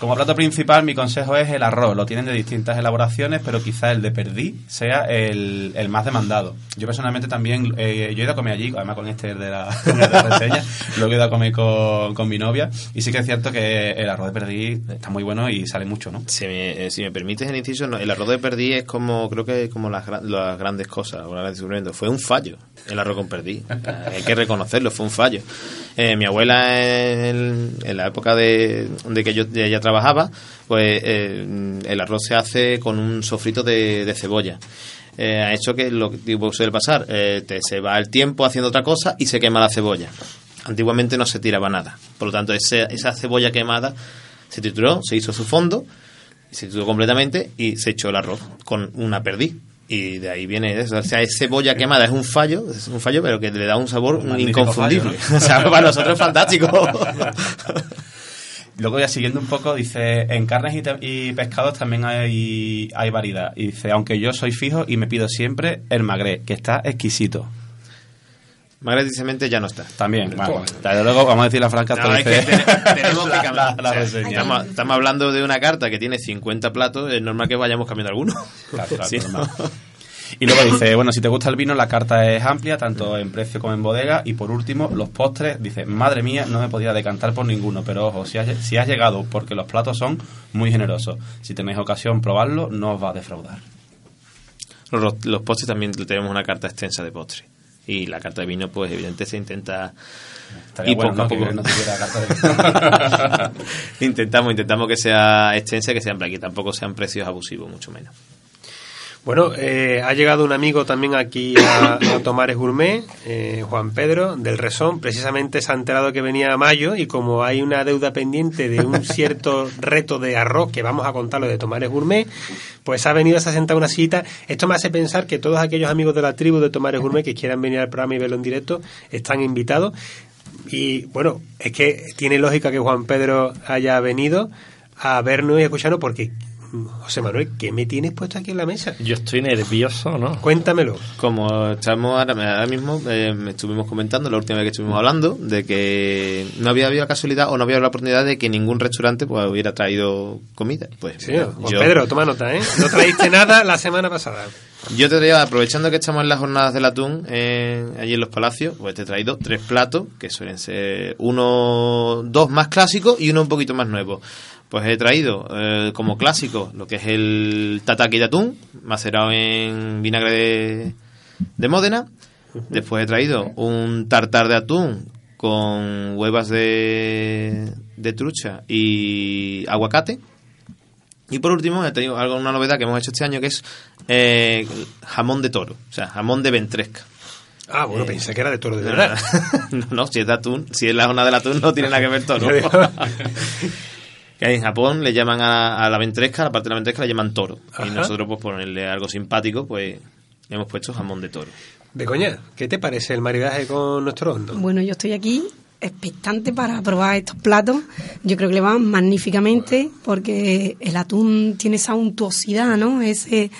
Como plato principal, mi consejo es el arroz. Lo tienen de distintas elaboraciones, pero quizá el de perdí sea el, el más demandado. Yo personalmente también, eh, yo he ido a comer allí, además con este de la, de la reseña, luego he ido a comer con, con mi novia, y sí que es cierto que el arroz de perdí está muy bueno y sale mucho, ¿no? Si me, eh, si me permites el inciso, no, el arroz de perdí es como, creo que como las, las grandes cosas, o las grandes. Fue un fallo el arroz con perdí. Eh, Hay que reconocerlo, fue un fallo. Eh, mi abuela en, la época de, que yo ella trabajaba, pues eh, el arroz se hace con un sofrito de, cebolla. Eh, ha hecho que lo que suele pasar, te, se va el tiempo haciendo otra cosa y se quema la cebolla. Antiguamente no se tiraba nada. Por lo tanto, ese- esa cebolla quemada se trituró, se hizo su fondo, se trituró completamente y se echó el arroz con una perdiz. Y de ahí viene eso. O sea, es cebolla quemada, es un fallo, es un fallo, pero que le da un sabor Un inconfundible. fallo, ¿no? o sea, para nosotros es fantástico. Luego ya siguiendo un poco, dice, en carnes y, pescados también hay, hay variedad. Y dice, aunque yo soy fijo y me pido siempre el magre, que está exquisito. Magnetisamente ya no está. También, bueno, desde luego vamos a decir la franca No, es que actualice- te- tenemos que cambiar. la- la estamos, estamos hablando de una carta que tiene 50 platos, es normal que vayamos cambiando alguno. Claro, claro, Sí, normal. Y luego dice, bueno, si te gusta el vino, la carta es amplia, tanto en precio como en bodega. Y por último, los postres, dice, madre mía, no me podía decantar por ninguno, pero ojo, si has, si has llegado, porque los platos son muy generosos. Si tenéis ocasión probarlo, no os va a defraudar. Los, los postres también tenemos una carta extensa de postres. Y la carta de vino, pues evidentemente se intenta y bueno, poco a poco. Que no tuviera carta de intentamos, intentamos que sea extensa, que sean que tampoco sean precios abusivos, mucho menos. Bueno, eh, ha llegado un amigo también aquí a, a Tomares Gourmet, eh, Juan Pedro, del Resón. Precisamente se ha enterado que venía a mayo y como hay una deuda pendiente de un cierto reto de arroz que vamos a contarlo de Tomares Gourmet, pues ha venido se ha sentado en una silla. Esto me hace pensar que todos aquellos amigos de la tribu de Tomares Gourmet que quieran venir al programa y verlo en directo están invitados. Y bueno, es que tiene lógica que Juan Pedro haya venido a vernos y escucharnos porque, José Manuel, ¿qué me tienes puesto aquí en la mesa? Yo estoy nervioso, ¿no? Cuéntamelo. Como estamos ahora, ahora mismo, eh, me estuvimos comentando la última vez que estuvimos hablando de que no había habido casualidad o no había la oportunidad de que ningún restaurante pues, hubiera traído comida. Pues Sí, mira, yo, Pedro, toma nota, ¿eh? No traíste nada la semana pasada. yo te traía, aprovechando que estamos en las jornadas del atún eh, allí en los palacios, pues te he traído tres platos que suelen ser uno, dos más clásicos y uno un poquito más nuevo. Pues he traído eh, como clásico lo que es el tataki de atún, macerado en vinagre de, de Módena. Después he traído un tartar de atún con huevas de, de trucha y aguacate. Y por último, he tenido algo, una novedad que hemos hecho este año que es eh, jamón de toro, o sea, jamón de ventresca. Ah, bueno, Eh, pensé que era de toro de verdad. no, no, si es de atún, si es la zona del atún, no tiene nada que ver toro. Que en Japón le llaman a, a la ventresca, a la parte de la ventresca la llaman toro. Ajá. Y nosotros, pues, ponerle algo simpático, pues, le hemos puesto jamón de toro. Begoña, ¿qué te parece el maridaje con nuestro hondo? Bueno, yo estoy aquí expectante para probar estos platos. Yo creo que le van magníficamente porque el atún tiene esa untuosidad, ¿no? Ese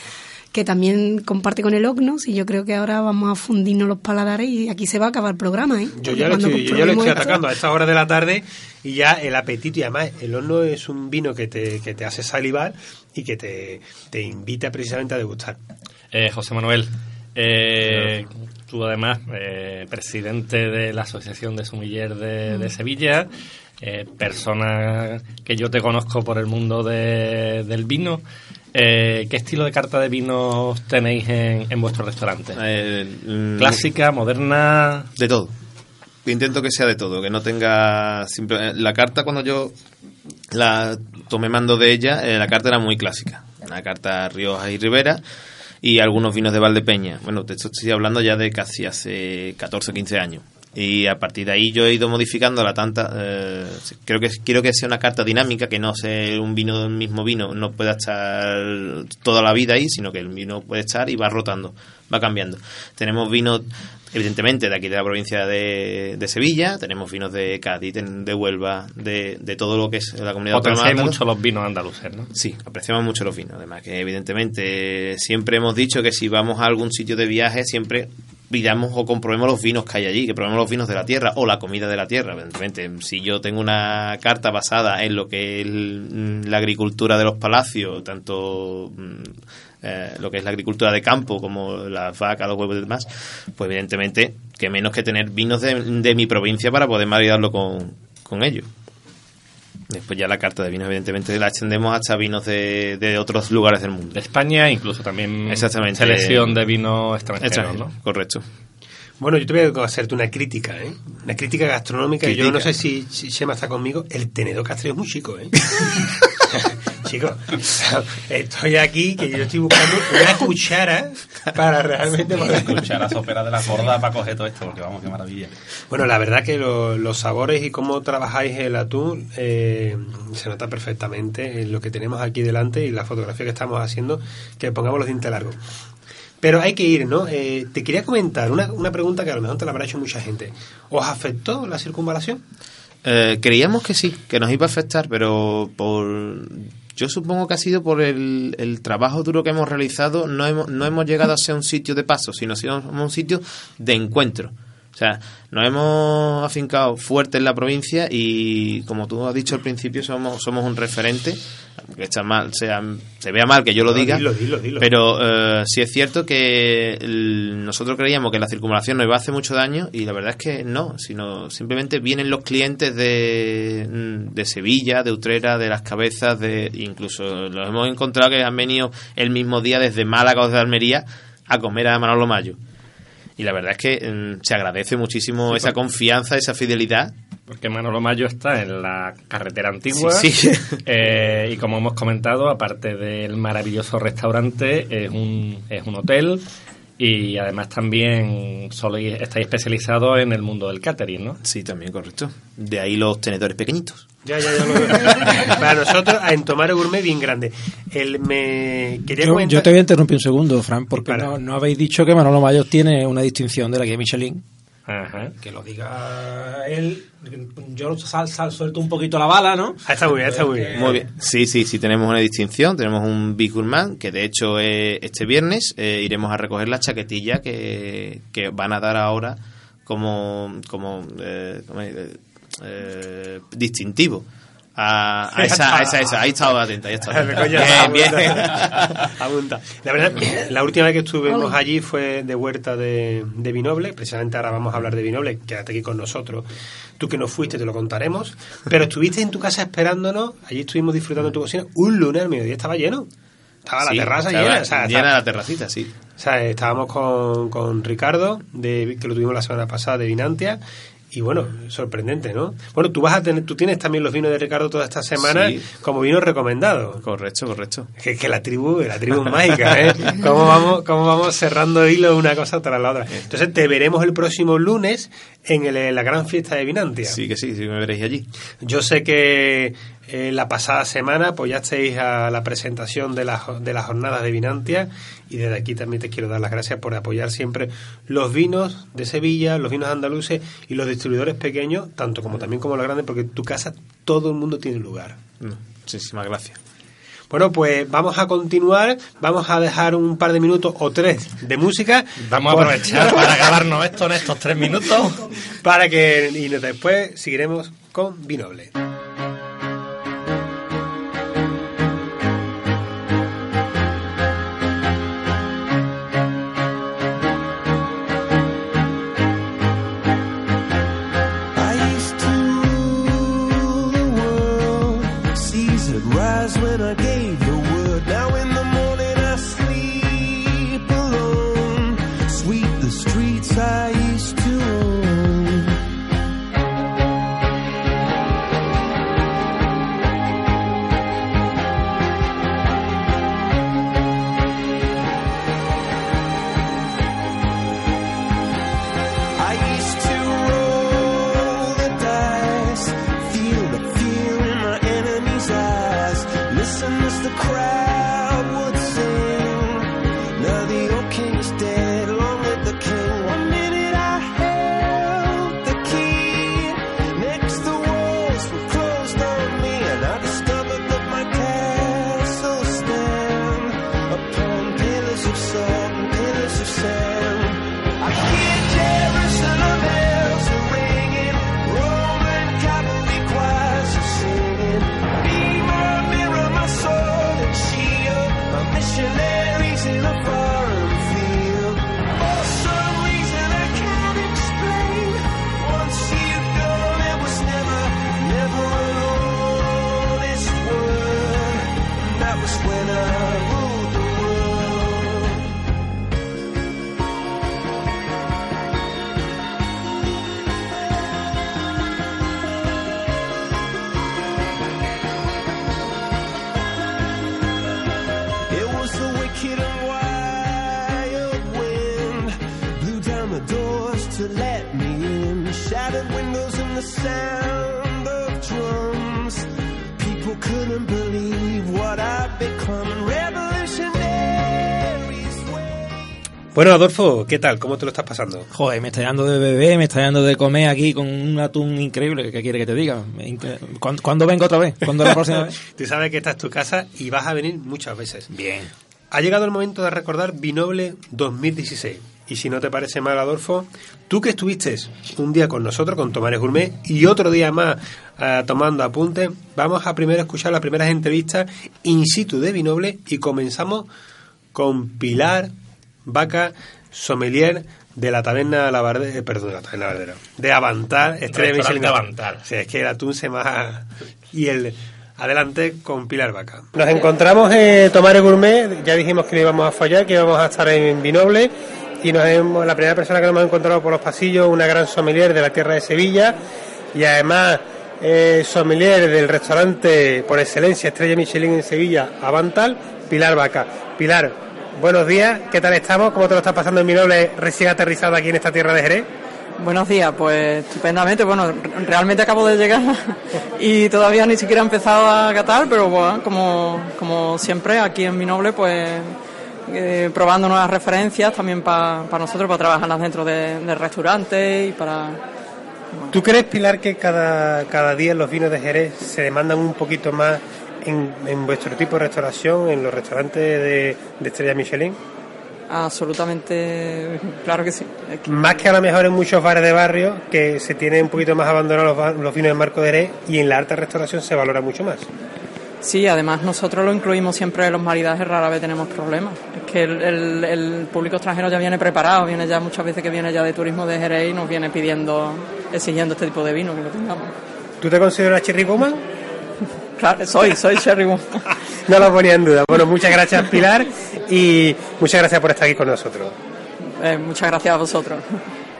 que también comparte con el Ognos y yo creo que ahora vamos a fundirnos los paladares y aquí se va a acabar el programa, ¿eh? Yo ya, lo estoy, yo ya lo estoy atacando a esta hora de la tarde y ya el apetito y además el horno es un vino que te, que te hace salivar y que te, te invita precisamente a degustar. Eh, José Manuel, eh, tú además, eh, presidente de la Asociación de Sumiller de, de Sevilla, eh, persona que yo te conozco por el mundo de, del vino. Eh, ¿Qué estilo de carta de vinos tenéis en, en vuestro restaurante? Eh, mm, ¿Clásica, moderna? De todo. Intento que sea de todo, que no tenga... simple- la carta cuando yo la tomé mando de ella, eh, la carta era muy clásica. Una carta Rioja y Rivera y algunos vinos de Valdepeña. Bueno, de esto estoy hablando ya de casi hace 14 o 15 años. Y a partir de ahí yo he ido modificando la tanta. eh, creo que quiero que sea una carta dinámica, que no sea un vino del mismo vino, no pueda estar toda la vida ahí, sino que el vino puede estar y va rotando, va cambiando. Tenemos vinos, evidentemente, de aquí de la provincia de, de Sevilla, tenemos vinos de Cádiz, de Huelva, de, de todo lo que es la comunidad andaluz. mucho los vinos andaluces, ¿no? Sí, apreciamos mucho los vinos. Además, que evidentemente siempre hemos dicho que si vamos a algún sitio de viaje, siempre pidamos o comprobemos los vinos que hay allí, que probemos los vinos de la tierra o la comida de la tierra. Evidentemente, si yo tengo una carta basada en lo que es el- la agricultura de los palacios, tanto mm, eh, lo que es la agricultura de campo como las vacas, los huevos y demás, pues evidentemente que menos que tener vinos de, de mi provincia para poder maridarlo con, con ellos. Después ya la carta de vinos, evidentemente, la extendemos hasta vinos de, de otros lugares del mundo. De España, incluso también Exactamente. selección de vinos extranjeros, Extranjero, ¿no? Correcto. Bueno, yo te voy a hacerte una crítica, ¿eh? Una crítica gastronómica. y Yo no sé si, si Shema está conmigo. El tenedor castreo es muy chico, ¿eh? Chicos, estoy aquí que yo estoy buscando una cuchara para realmente poder Escuchar la sopera de la gorda para coger todo esto, porque vamos, qué maravilla. Bueno, la verdad que lo- los sabores y cómo trabajáis el atún eh, se nota perfectamente en lo que tenemos aquí delante y la fotografía que estamos haciendo, que pongamos los dientes largos. Pero hay que ir, ¿no? Eh, te quería comentar una, una pregunta que a lo mejor te la habrá hecho mucha gente. ¿Os afectó la circunvalación? Eh, creíamos que sí, que nos iba a afectar, pero por yo supongo que ha sido por el, el trabajo duro que hemos realizado, no hemos, no hemos llegado a ser un sitio de paso, sino somos un sitio de encuentro. O sea, nos hemos afincado fuerte en la provincia y, como tú has dicho al principio, somos, somos un referente. Que está mal, sea, se vea mal que yo lo diga, dilo, dilo, dilo. pero eh, sí es cierto que el- nosotros creíamos que la circunvalación nos iba a hacer mucho daño y la verdad es que no, sino simplemente vienen los clientes de, de Sevilla, de Utrera, de Las Cabezas, de incluso los hemos encontrado que han venido el mismo día desde Málaga o desde Almería a comer a Manolo Mayo. Y la verdad es que mm, se agradece muchísimo esa confianza, esa fidelidad. Porque Manolo Mayo está en la carretera antigua. Sí, sí. Eh, y como hemos comentado, aparte del maravilloso restaurante, es un, es un hotel. Y además también solo estáis especializados en el mundo del catering, ¿no? Sí, también, correcto. De ahí los tenedores pequeñitos. Ya, ya, ya lo veo. Para nosotros, en Tomar Gourmet, bien grande. El, me quería Yo, comentar... yo te voy a interrumpir un segundo, Fran, porque no, no habéis dicho que Manolo Mayo tiene una distinción de la guía Michelin. Ajá. Que lo diga él. Yo sal, sal- suelto un poquito la bala, ¿no? Ah, está muy bien, está muy bien. Muy bien. Sí, sí, sí, tenemos una distinción. Tenemos un Big Gourmand, que de hecho eh, este viernes eh, iremos a recoger la chaquetilla que, que van a dar ahora como, como, eh, como, eh, eh, distintivo. A, a esa, a esa, a esa. Ahí estaba atenta, ahí estaba atenta. Bien, bien. La verdad, la última vez que estuvimos allí fue de huerta de, de Vinoble. Precisamente ahora vamos a hablar de Vinoble. Quédate aquí con nosotros. Tú que no fuiste, te lo contaremos. Pero estuviste en tu casa esperándonos. Allí estuvimos disfrutando de tu cocina. Un lunes al mediodía estaba lleno. Estaba Sí, la terraza estaba llena. O sea, llena estaba- la terracita, sí. o sea, estábamos con, con Ricardo, de, que lo tuvimos la semana pasada de Vinantia. Y bueno, sorprendente, ¿no? Bueno, tú vas a tener, tú tienes también los vinos de Ricardo toda esta semana Sí. como vinos recomendados. Correcto, correcto. Que, que la tribu, la tribu es mágica, ¿eh? ¿Cómo vamos, cómo vamos cerrando hilo una cosa tras la otra? Entonces te veremos el próximo lunes en, el- en la gran fiesta de Vinantia. Sí, que sí, sí, me veréis allí. Yo sé que Eh, la pasada semana apoyasteis a la presentación de, la, de las jornadas de Vinantia y desde aquí también te quiero dar las gracias por apoyar siempre los vinos de Sevilla, los vinos andaluces y los distribuidores pequeños, tanto como también como los grandes, porque en tu casa todo el mundo tiene lugar. Muchísimas gracias. Bueno, pues vamos a continuar, vamos a dejar un par de minutos o tres de música. Vamos a aprovechar para acabarnos esto en estos tres minutos. Para que y después seguiremos con Vinoble. when I gave Bueno, Adolfo, ¿qué tal? ¿Cómo te lo estás pasando? Joder, me está dando de beber, me está dando de comer aquí con un atún increíble. ¿Qué quiere que te diga? ¿Cuándo, vengo otra vez? ¿Cuándo la próxima vez? Tú sabes que esta es tu casa y vas a venir muchas veces. Bien. Ha llegado el momento de recordar Vinoble 2016. Y si no te parece mal, Adolfo, tú que estuviste un día con nosotros, con Tomares Gourmet, y otro día más uh, tomando apuntes, vamos a primero escuchar las primeras entrevistas in situ de Vinoble y comenzamos con Pilar Vaca Sommelier de la taberna Lavardera, eh, perdón, la taberna Lavardera, de Avantar, Estrella Michelin. Avantar. Sí, es que el atún se más... Y el... Adelante con Pilar Vaca. Nos encontramos en Tomar Gourmet, ya dijimos que no íbamos a fallar, que íbamos a estar en Vinoble y nos hemos, la primera persona que nos hemos encontrado por los pasillos, una gran sommelier de la tierra de Sevilla y además eh, sommelier del restaurante por excelencia Estrella Michelin en Sevilla, Avantal, Pilar Vaca. Pilar, Buenos días, ¿qué tal estamos? ¿Cómo te lo estás pasando en mi noble recién aterrizado aquí en esta tierra de Jerez? Buenos días, pues estupendamente. Bueno, realmente acabo de llegar y todavía ni siquiera he empezado a catar, pero bueno, como, como siempre aquí en mi noble, pues eh, probando nuevas referencias también para nosotros, para trabajarlas dentro del restaurante y para... ¿Tú crees, Pilar, que cada, cada día los vinos de Jerez se demandan un poquito más en, vuestro tipo de restauración, en los restaurantes de, Estrella Michelin? Absolutamente, claro que sí. Más que a lo mejor en muchos bares de barrio, que se tienen un poquito más abandonados los, vinos de Marco de Jerez y en la alta restauración se valora mucho más. Sí, además nosotros lo incluimos siempre en los maridajes, rara vez tenemos problemas. Es que el, el, público extranjero ya viene preparado, viene ya muchas veces que viene ya de turismo de Jerez y nos viene pidiendo, exigiendo este tipo de vino que lo tengamos. ¿Tú te consideras cherry woman? Claro, soy, soy Sherry no lo ponía en duda. Bueno, muchas gracias Pilar y muchas gracias por estar aquí con nosotros. Eh, muchas gracias a vosotros.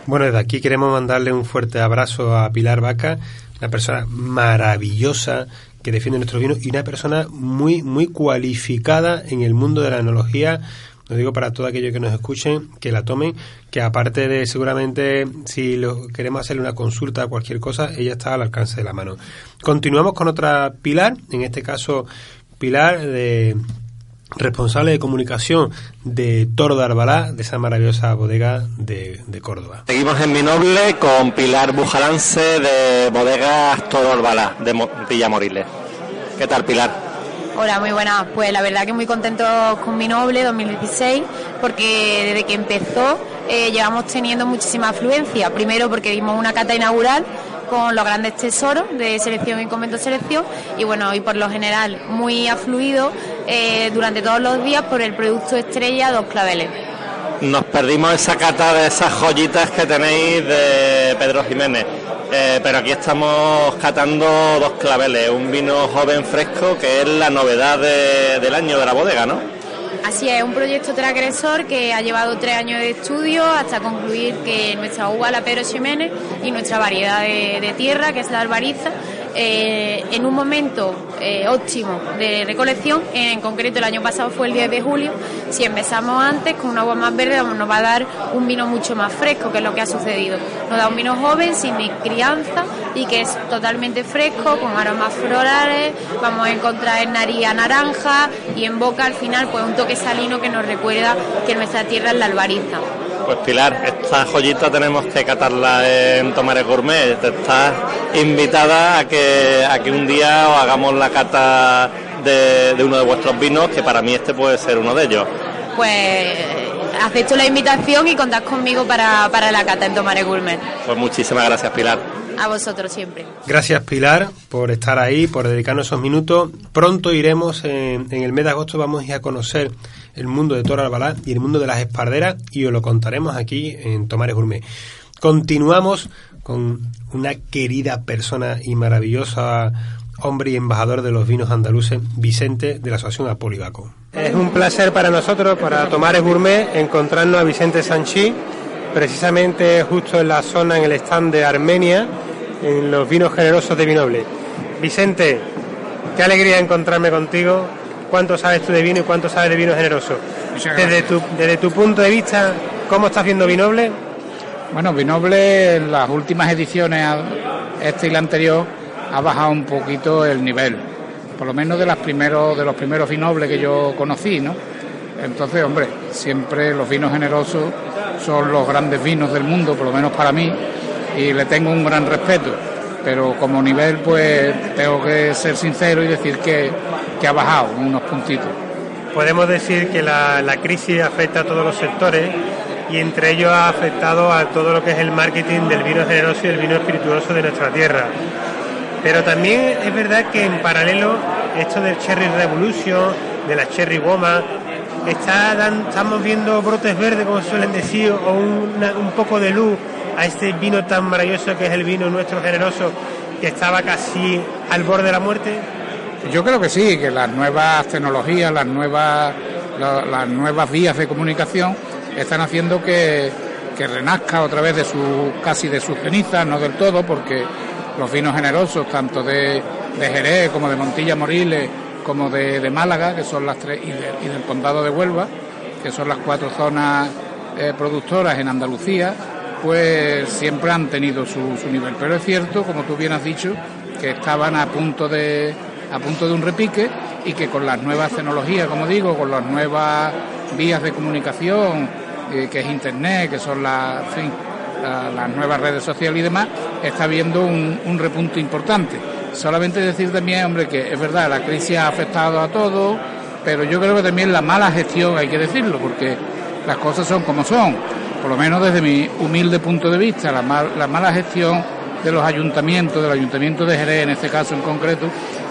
Bueno, desde aquí queremos mandarle un fuerte abrazo a Pilar Vaca, una persona maravillosa que defiende nuestros vinos y una persona muy, muy cualificada en el mundo de la enología lo digo para todos aquellos que nos escuchen, que la tomen, que aparte de seguramente si lo, queremos hacerle una consulta o cualquier cosa, ella está al alcance de la mano. Continuamos con otra Pilar, en este caso Pilar de responsable de comunicación de Toro de Arbalá, de esa maravillosa bodega de, Córdoba. Seguimos en Minoble con Pilar Bujalance de Bodegas Toro Arbalá, de Villamoriles. ¿Qué tal, Pilar? Hola, muy buenas. Pues la verdad que muy contentos con Minoble 2016 porque desde que empezó eh, llevamos teniendo muchísima afluencia. Primero porque dimos una cata inaugural con los grandes tesoros de selección y convento selección y bueno, y por lo general muy afluido eh, durante todos los días por el producto estrella Dos Claveles. Nos perdimos esa cata de esas joyitas que tenéis de Pedro Jiménez. Eh, pero aquí estamos catando dos claveles, un vino joven fresco que es la novedad del año de la bodega, ¿no? Así es, un proyecto transgresor que ha llevado tres años de estudio hasta concluir que nuestra uva, la Pedro Ximénez, y nuestra variedad de, tierra, que es la albariza, eh, en un momento eh, óptimo de recolección, en concreto el año pasado fue el 10 de julio, si empezamos antes con una agua más verde nos va a dar un vino mucho más fresco, que es lo que ha sucedido. Nos da un vino joven, sin crianza y que es totalmente fresco, con aromas florales, vamos a encontrar en nariz naranja y en boca al final pues un toque salino que nos recuerda que nuestra tierra es la albariza. Pues Pilar, esta joyita tenemos que catarla en Tomares Gourmet. Estás invitada a que, a que un día os hagamos la cata de, uno de vuestros vinos, que para mí este puede ser uno de ellos. Pues acepto la invitación y contad conmigo para, la cata en Tomares Gourmet. Pues muchísimas gracias, Pilar. A vosotros siempre. Gracias, Pilar, por estar ahí, por dedicarnos esos minutos. Pronto iremos, en, en el mes de agosto, vamos a ir a conocer el mundo de Toro Albalá y el mundo de las esparderas y os lo contaremos aquí en Tomares Gourmet. Continuamos con una querida persona y maravillosa hombre y embajador de los vinos andaluces, Vicente de la Asociación Apóligaco. Es un placer para nosotros, para Tomares Gourmet, encontrarnos a Vicente Sanchi, precisamente justo en la zona, en el stand de Armenia, en los vinos generosos de Vinoble. Vicente, qué alegría encontrarme contigo cuánto sabes tú de vino y cuánto sabes de vino generoso. Desde tu, desde tu punto de vista, ¿cómo está haciendo Vinoble? Bueno, Vinoble en las últimas ediciones, este y la anterior, ha bajado un poquito el nivel, por lo menos de, las primeros, de los primeros Vinobles que yo conocí, ¿no? Entonces, hombre, siempre los vinos generosos son los grandes vinos del mundo, por lo menos para mí, y le tengo un gran respeto. Pero como nivel, pues tengo que ser sincero y decir que que ha bajado unos puntitos. Podemos decir que la, la crisis afecta a todos los sectores y entre ellos ha afectado a todo lo que es el marketing del vino generoso y el vino espirituoso de nuestra tierra. Pero también es verdad que en paralelo esto del Cherry Revolution, de la Cherry Goma, está estamos viendo brotes verdes, como suelen decir, o un poco de luz a este vino tan maravilloso que es el vino nuestro generoso, que estaba casi al borde de la muerte. Yo creo que sí, que las nuevas tecnologías, las nuevas, las nuevas vías de comunicación están haciendo que, renazca otra vez de su casi de sus cenizas, no del todo, porque los vinos generosos, tanto de, Jerez como de Montilla Moriles, como de, Málaga, que son las tres, y, del condado de Huelva, que son las cuatro zonas eh, productoras en Andalucía, pues siempre han tenido su, nivel. Pero es cierto, como tú bien has dicho, que estaban a punto de, a punto de un repique y que con las nuevas tecnologías, como digo, con las nuevas vías de comunicación, eh, que es Internet, que son las, las nuevas redes sociales y demás, está habiendo un, un repunte importante. Solamente decir también, hombre, que es verdad, la crisis ha afectado a todos, pero yo creo que también la mala gestión, hay que decirlo, porque las cosas son como son, por lo menos desde mi humilde punto de vista, la, la mala gestión de los ayuntamientos, del ayuntamiento de Jerez en este caso en concreto,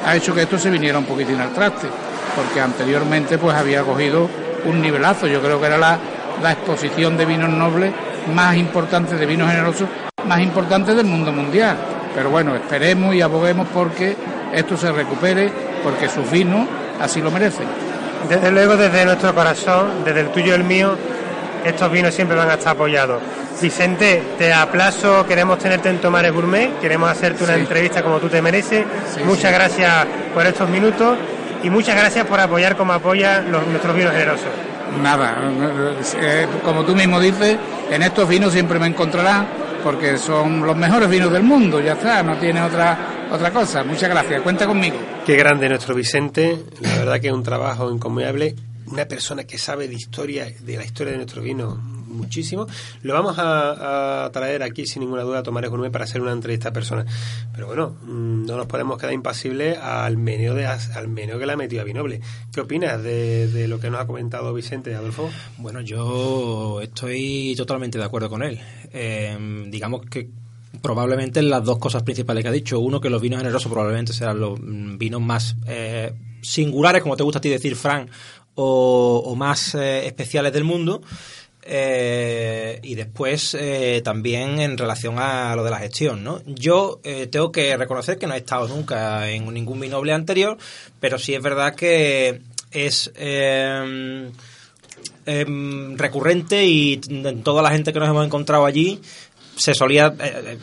ha hecho que esto se viniera un poquitín al traste, porque anteriormente pues había cogido un nivelazo, yo creo que era la, la exposición de vinos nobles más importante, de vinos generosos, más importante del mundo mundial. Pero bueno, esperemos y aboguemos porque esto se recupere, porque sus vinos así lo merecen. Desde luego, desde nuestro corazón, desde el tuyo y el mío, estos vinos siempre van a estar apoyados. Vicente, te aplazo, queremos tenerte en Tomares Gourmet, queremos hacerte una entrevista como tú te mereces. muchas gracias por estos minutos y muchas gracias por apoyar como apoya los, nuestros vinos generosos. nada, eh, como tú mismo dices, en estos vinos siempre me encontrarás porque son los mejores vinos del mundo, ya está, no tiene otra otra cosa. Muchas gracias, cuenta conmigo. Qué grande nuestro Vicente, la verdad que es un trabajo encomiable, una persona que sabe de historia, de la historia de nuestro vino muchísimo. Lo vamos a, traer aquí sin ninguna duda a Gourmet para hacer una entrevista a personas. Pero bueno, mm, no nos podemos quedar impasibles al menú de al que le ha metido a Vinoble. ¿Qué opinas de, lo que nos ha comentado Vicente Adolfo? Bueno, yo estoy totalmente de acuerdo con él. Eh, digamos que probablemente las dos cosas principales que ha dicho. Uno, que los vinos generosos probablemente serán los mm, vinos más eh, singulares, como te gusta a ti decir, Fran, o, más eh, especiales del mundo. Eh, y después eh, también en relación a lo de la gestión, ¿no? Yo tengo que reconocer que no he estado nunca en ningún binoble anterior, pero sí es verdad que es em, em, recurrente y toda la gente que nos hemos encontrado allí se solía,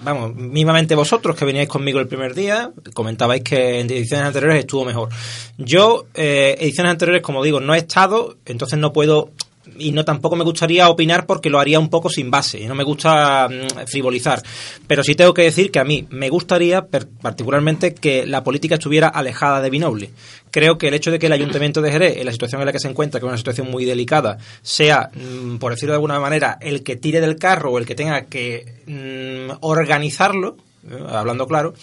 vamos, mismamente vosotros que veníais conmigo el primer día, comentabais que en ediciones anteriores estuvo mejor. Yo, ediciones anteriores, como digo, no he estado, entonces no puedo y no tampoco me gustaría opinar porque lo haría un poco sin base y no me gusta mm, frivolizar. Pero sí tengo que decir que a mí me gustaría particularmente que la política estuviera alejada de Binoble. Creo que el hecho de que el ayuntamiento de Jerez en la situación en la que se encuentra que es una situación muy delicada sea mm, por decirlo de alguna manera el que tire del carro o el que tenga que mm, organizarlo eh, hablando claro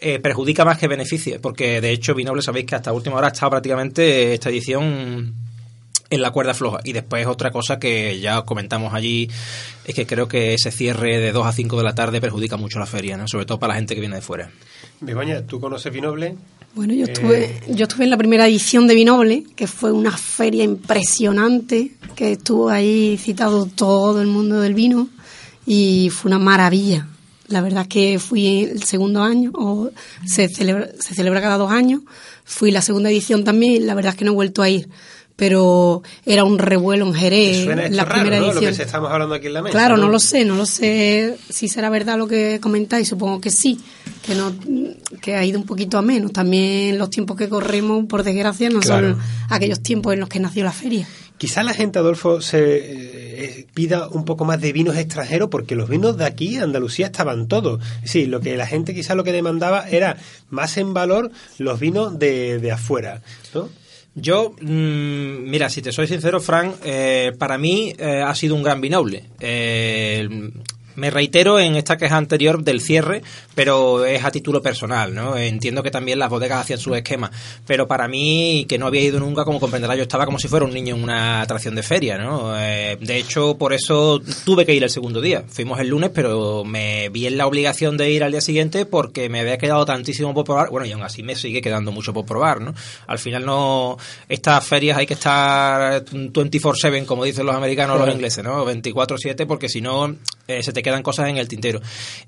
eh, perjudica más que beneficie, porque de hecho Binoble sabéis que hasta última hora estado prácticamente esta edición en la cuerda floja. Y después otra cosa que ya comentamos allí es que creo que ese cierre de 2 a 5 de la tarde perjudica mucho la feria, ¿no? sobre todo para la gente que viene de fuera. Begoña, ¿tú conoces Vinoble? Bueno, yo estuve, eh, yo estuve en la primera edición de Vinoble, que fue una feria impresionante, que estuvo ahí citado todo el mundo del vino y fue una maravilla. La verdad es que fui el segundo año, o se celebra, se celebra cada dos años, fui la segunda edición también y la verdad es que no he vuelto a ir pero era un revuelo en Jerez la primera edición. Lo que estamos hablando aquí en la mesa. Claro, ¿no? lo sé, no lo sé si será verdad lo que comentáis, supongo que sí, que no que ha ido un poquito a menos. También los tiempos que corremos, por desgracia, no son aquellos tiempos en los que nació la feria. Quizás la gente, Adolfo, se eh, pida un poco más de vinos extranjeros porque los vinos de aquí, Andalucía, estaban todos. Sí, lo que la gente quizás lo que demandaba era más en valor los vinos de, de afuera, ¿no? Yo, mm, mira, si te soy sincero, Frank, eh, para mí eh, ha sido un gran binoble. Eh, me reitero en esta queja anterior del cierre, pero es a título personal, ¿no? Entiendo que también las bodegas hacían su esquema, pero para mí, que no había ido nunca, como comprenderá, yo estaba como si fuera un niño en una atracción de feria, ¿no? Eh, de hecho, por eso tuve que ir el segundo día. Fuimos el lunes, pero me vi en la obligación de ir al día siguiente porque me había quedado tantísimo por probar, bueno, y aún así me sigue quedando mucho por probar, ¿no? Al final no, estas ferias hay que estar 24/7, como dicen los americanos o los ingleses, ¿no? 24/7, porque si no, eh, se te quedan cosas en el tintero.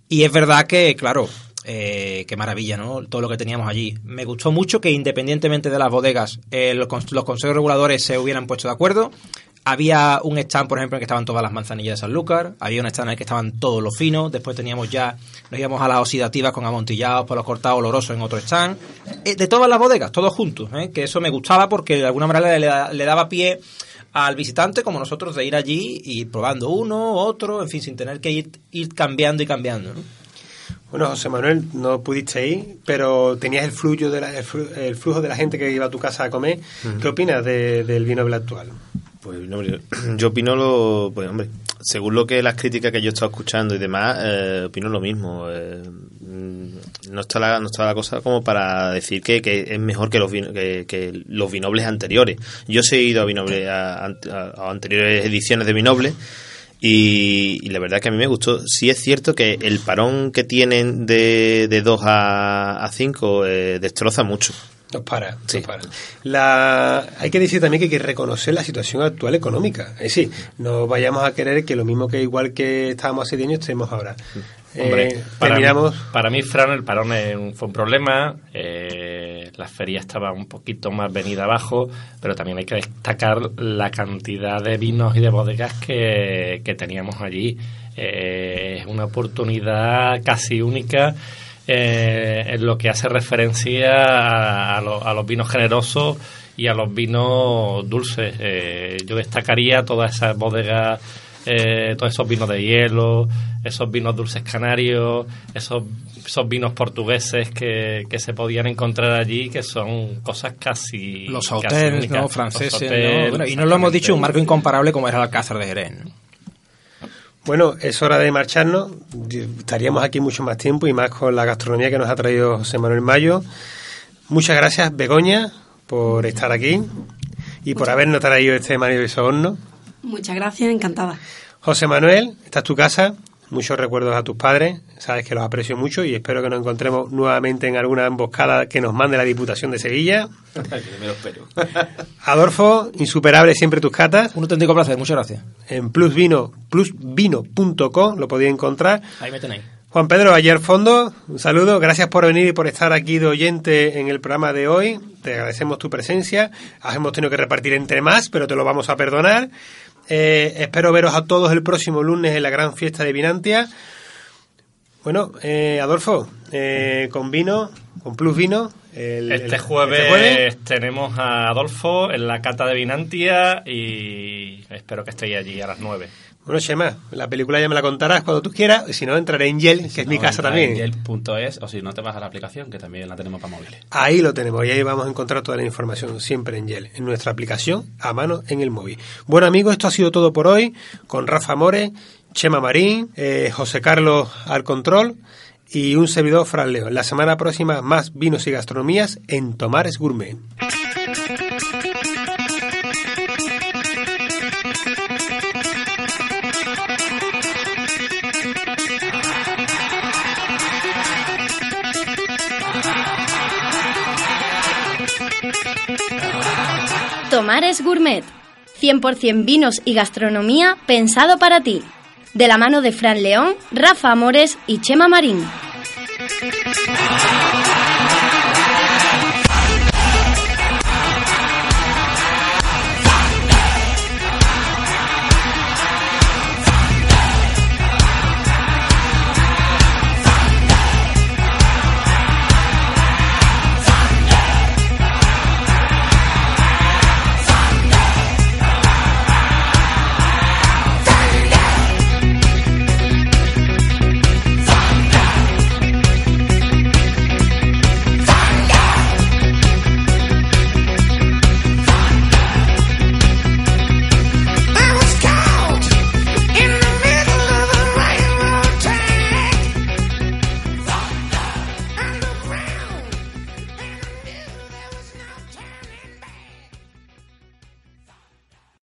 Y es verdad que, claro, eh, qué maravilla, ¿no? Todo lo que teníamos allí. Me gustó mucho que independientemente de las bodegas, eh, los, consejos reguladores se hubieran puesto de acuerdo. Había un stand, por ejemplo, en el que estaban todas las manzanillas de Sanlúcar. Había un stand en el que estaban todos los finos. Después teníamos ya, nos íbamos a las oxidativas con amontillados, por los cortados olorosos en otro stand. Eh, de todas las bodegas, todos juntos. Que eso me gustaba porque de alguna manera le, le daba pie al visitante como nosotros de ir allí y probando uno, otro, en fin, sin tener que ir, ir cambiando y cambiando. ¿no? Bueno, José Manuel, no pudiste ir, pero tenías el flujo de la, el, flujo de la gente que iba a tu casa a comer. ¿Qué opinas del vino actual? Pues yo opino lo, pues hombre, según lo que las críticas que yo he estado escuchando y demás, eh, opino lo mismo. Eh, no está la, no está la cosa como para decir que, es mejor que los que, los vinobles anteriores. Yo he ido a, vinoble, a, anteriores ediciones de vinoble y, la verdad que a mí me gustó. Sí es cierto que el parón que tienen de, de 2 a 5 eh, destroza mucho. Nos para, sí. para. La, hay que decir también que hay que reconocer la situación actual económica. Es decir, no vayamos a querer que lo mismo que igual que estábamos hace 10 años estemos ahora. Hombre, eh, para, mí, para mí, Fran, el parón fue un problema. Eh, la feria estaba un poquito más venida abajo, pero también hay que destacar la cantidad de vinos y de bodegas que, teníamos allí. Eh, es una oportunidad casi única eh, en lo que hace referencia a, los vinos generosos y a los vinos dulces. Eh, yo destacaría todas esas bodegas, eh, todos esos vinos de hielo, esos vinos dulces canarios, esos, esos vinos portugueses que, que se podían encontrar allí, que son cosas casi... Los hoteles, ¿no? Franceses, ¿no? y no lo hemos dicho, un marco incomparable como era el Alcázar de Jerez, Bueno, es hora de marcharnos. Estaríamos aquí mucho más tiempo y más con la gastronomía que nos ha traído José Manuel Mayo. Muchas gracias, Begoña, por estar aquí y por habernos traído este maravilloso horno. Muchas gracias, encantada. José Manuel, esta es tu casa. Muchos recuerdos a tus padres, sabes que los aprecio mucho y espero que nos encontremos nuevamente en alguna emboscada que nos mande la Diputación de Sevilla. Me lo espero. Adolfo, insuperable siempre tus catas. Un auténtico placer, muchas gracias. En plusvino, plusvino.com lo podéis encontrar. Ahí me tenéis. Juan Pedro Ayer Fondo, un saludo, gracias por venir y por estar aquí de oyente en el programa de hoy. Te agradecemos tu presencia. Hemos tenido que repartir entre más, pero te lo vamos a perdonar. Eh, espero veros a todos el próximo lunes en la gran fiesta de Vinantia. Bueno, eh, Adolfo, eh, con vino, con Plus Vino. El, este, jueves este jueves. tenemos a Adolfo en la cata de Vinantia y espero que estéis allí a las 9. Bueno, Chema, la película ya me la contarás cuando tú quieras, y si no, entraré en Yel, que es mi casa también. en Yelp.es o si no te vas a la aplicación, que también la tenemos para móviles. Ahí lo tenemos y ahí vamos a encontrar toda la información siempre en Yel, en nuestra aplicación a mano en el móvil. Bueno amigos, esto ha sido todo por hoy con Rafa More, Chema Marín, eh, José Carlos al control y un servidor Fran León. La semana próxima más vinos y gastronomías en Tomares Gourmet. Tomares Gourmet. 100% vinos y gastronomía pensado para ti. De la mano de Fran León, Rafa Amores y Chema Marín.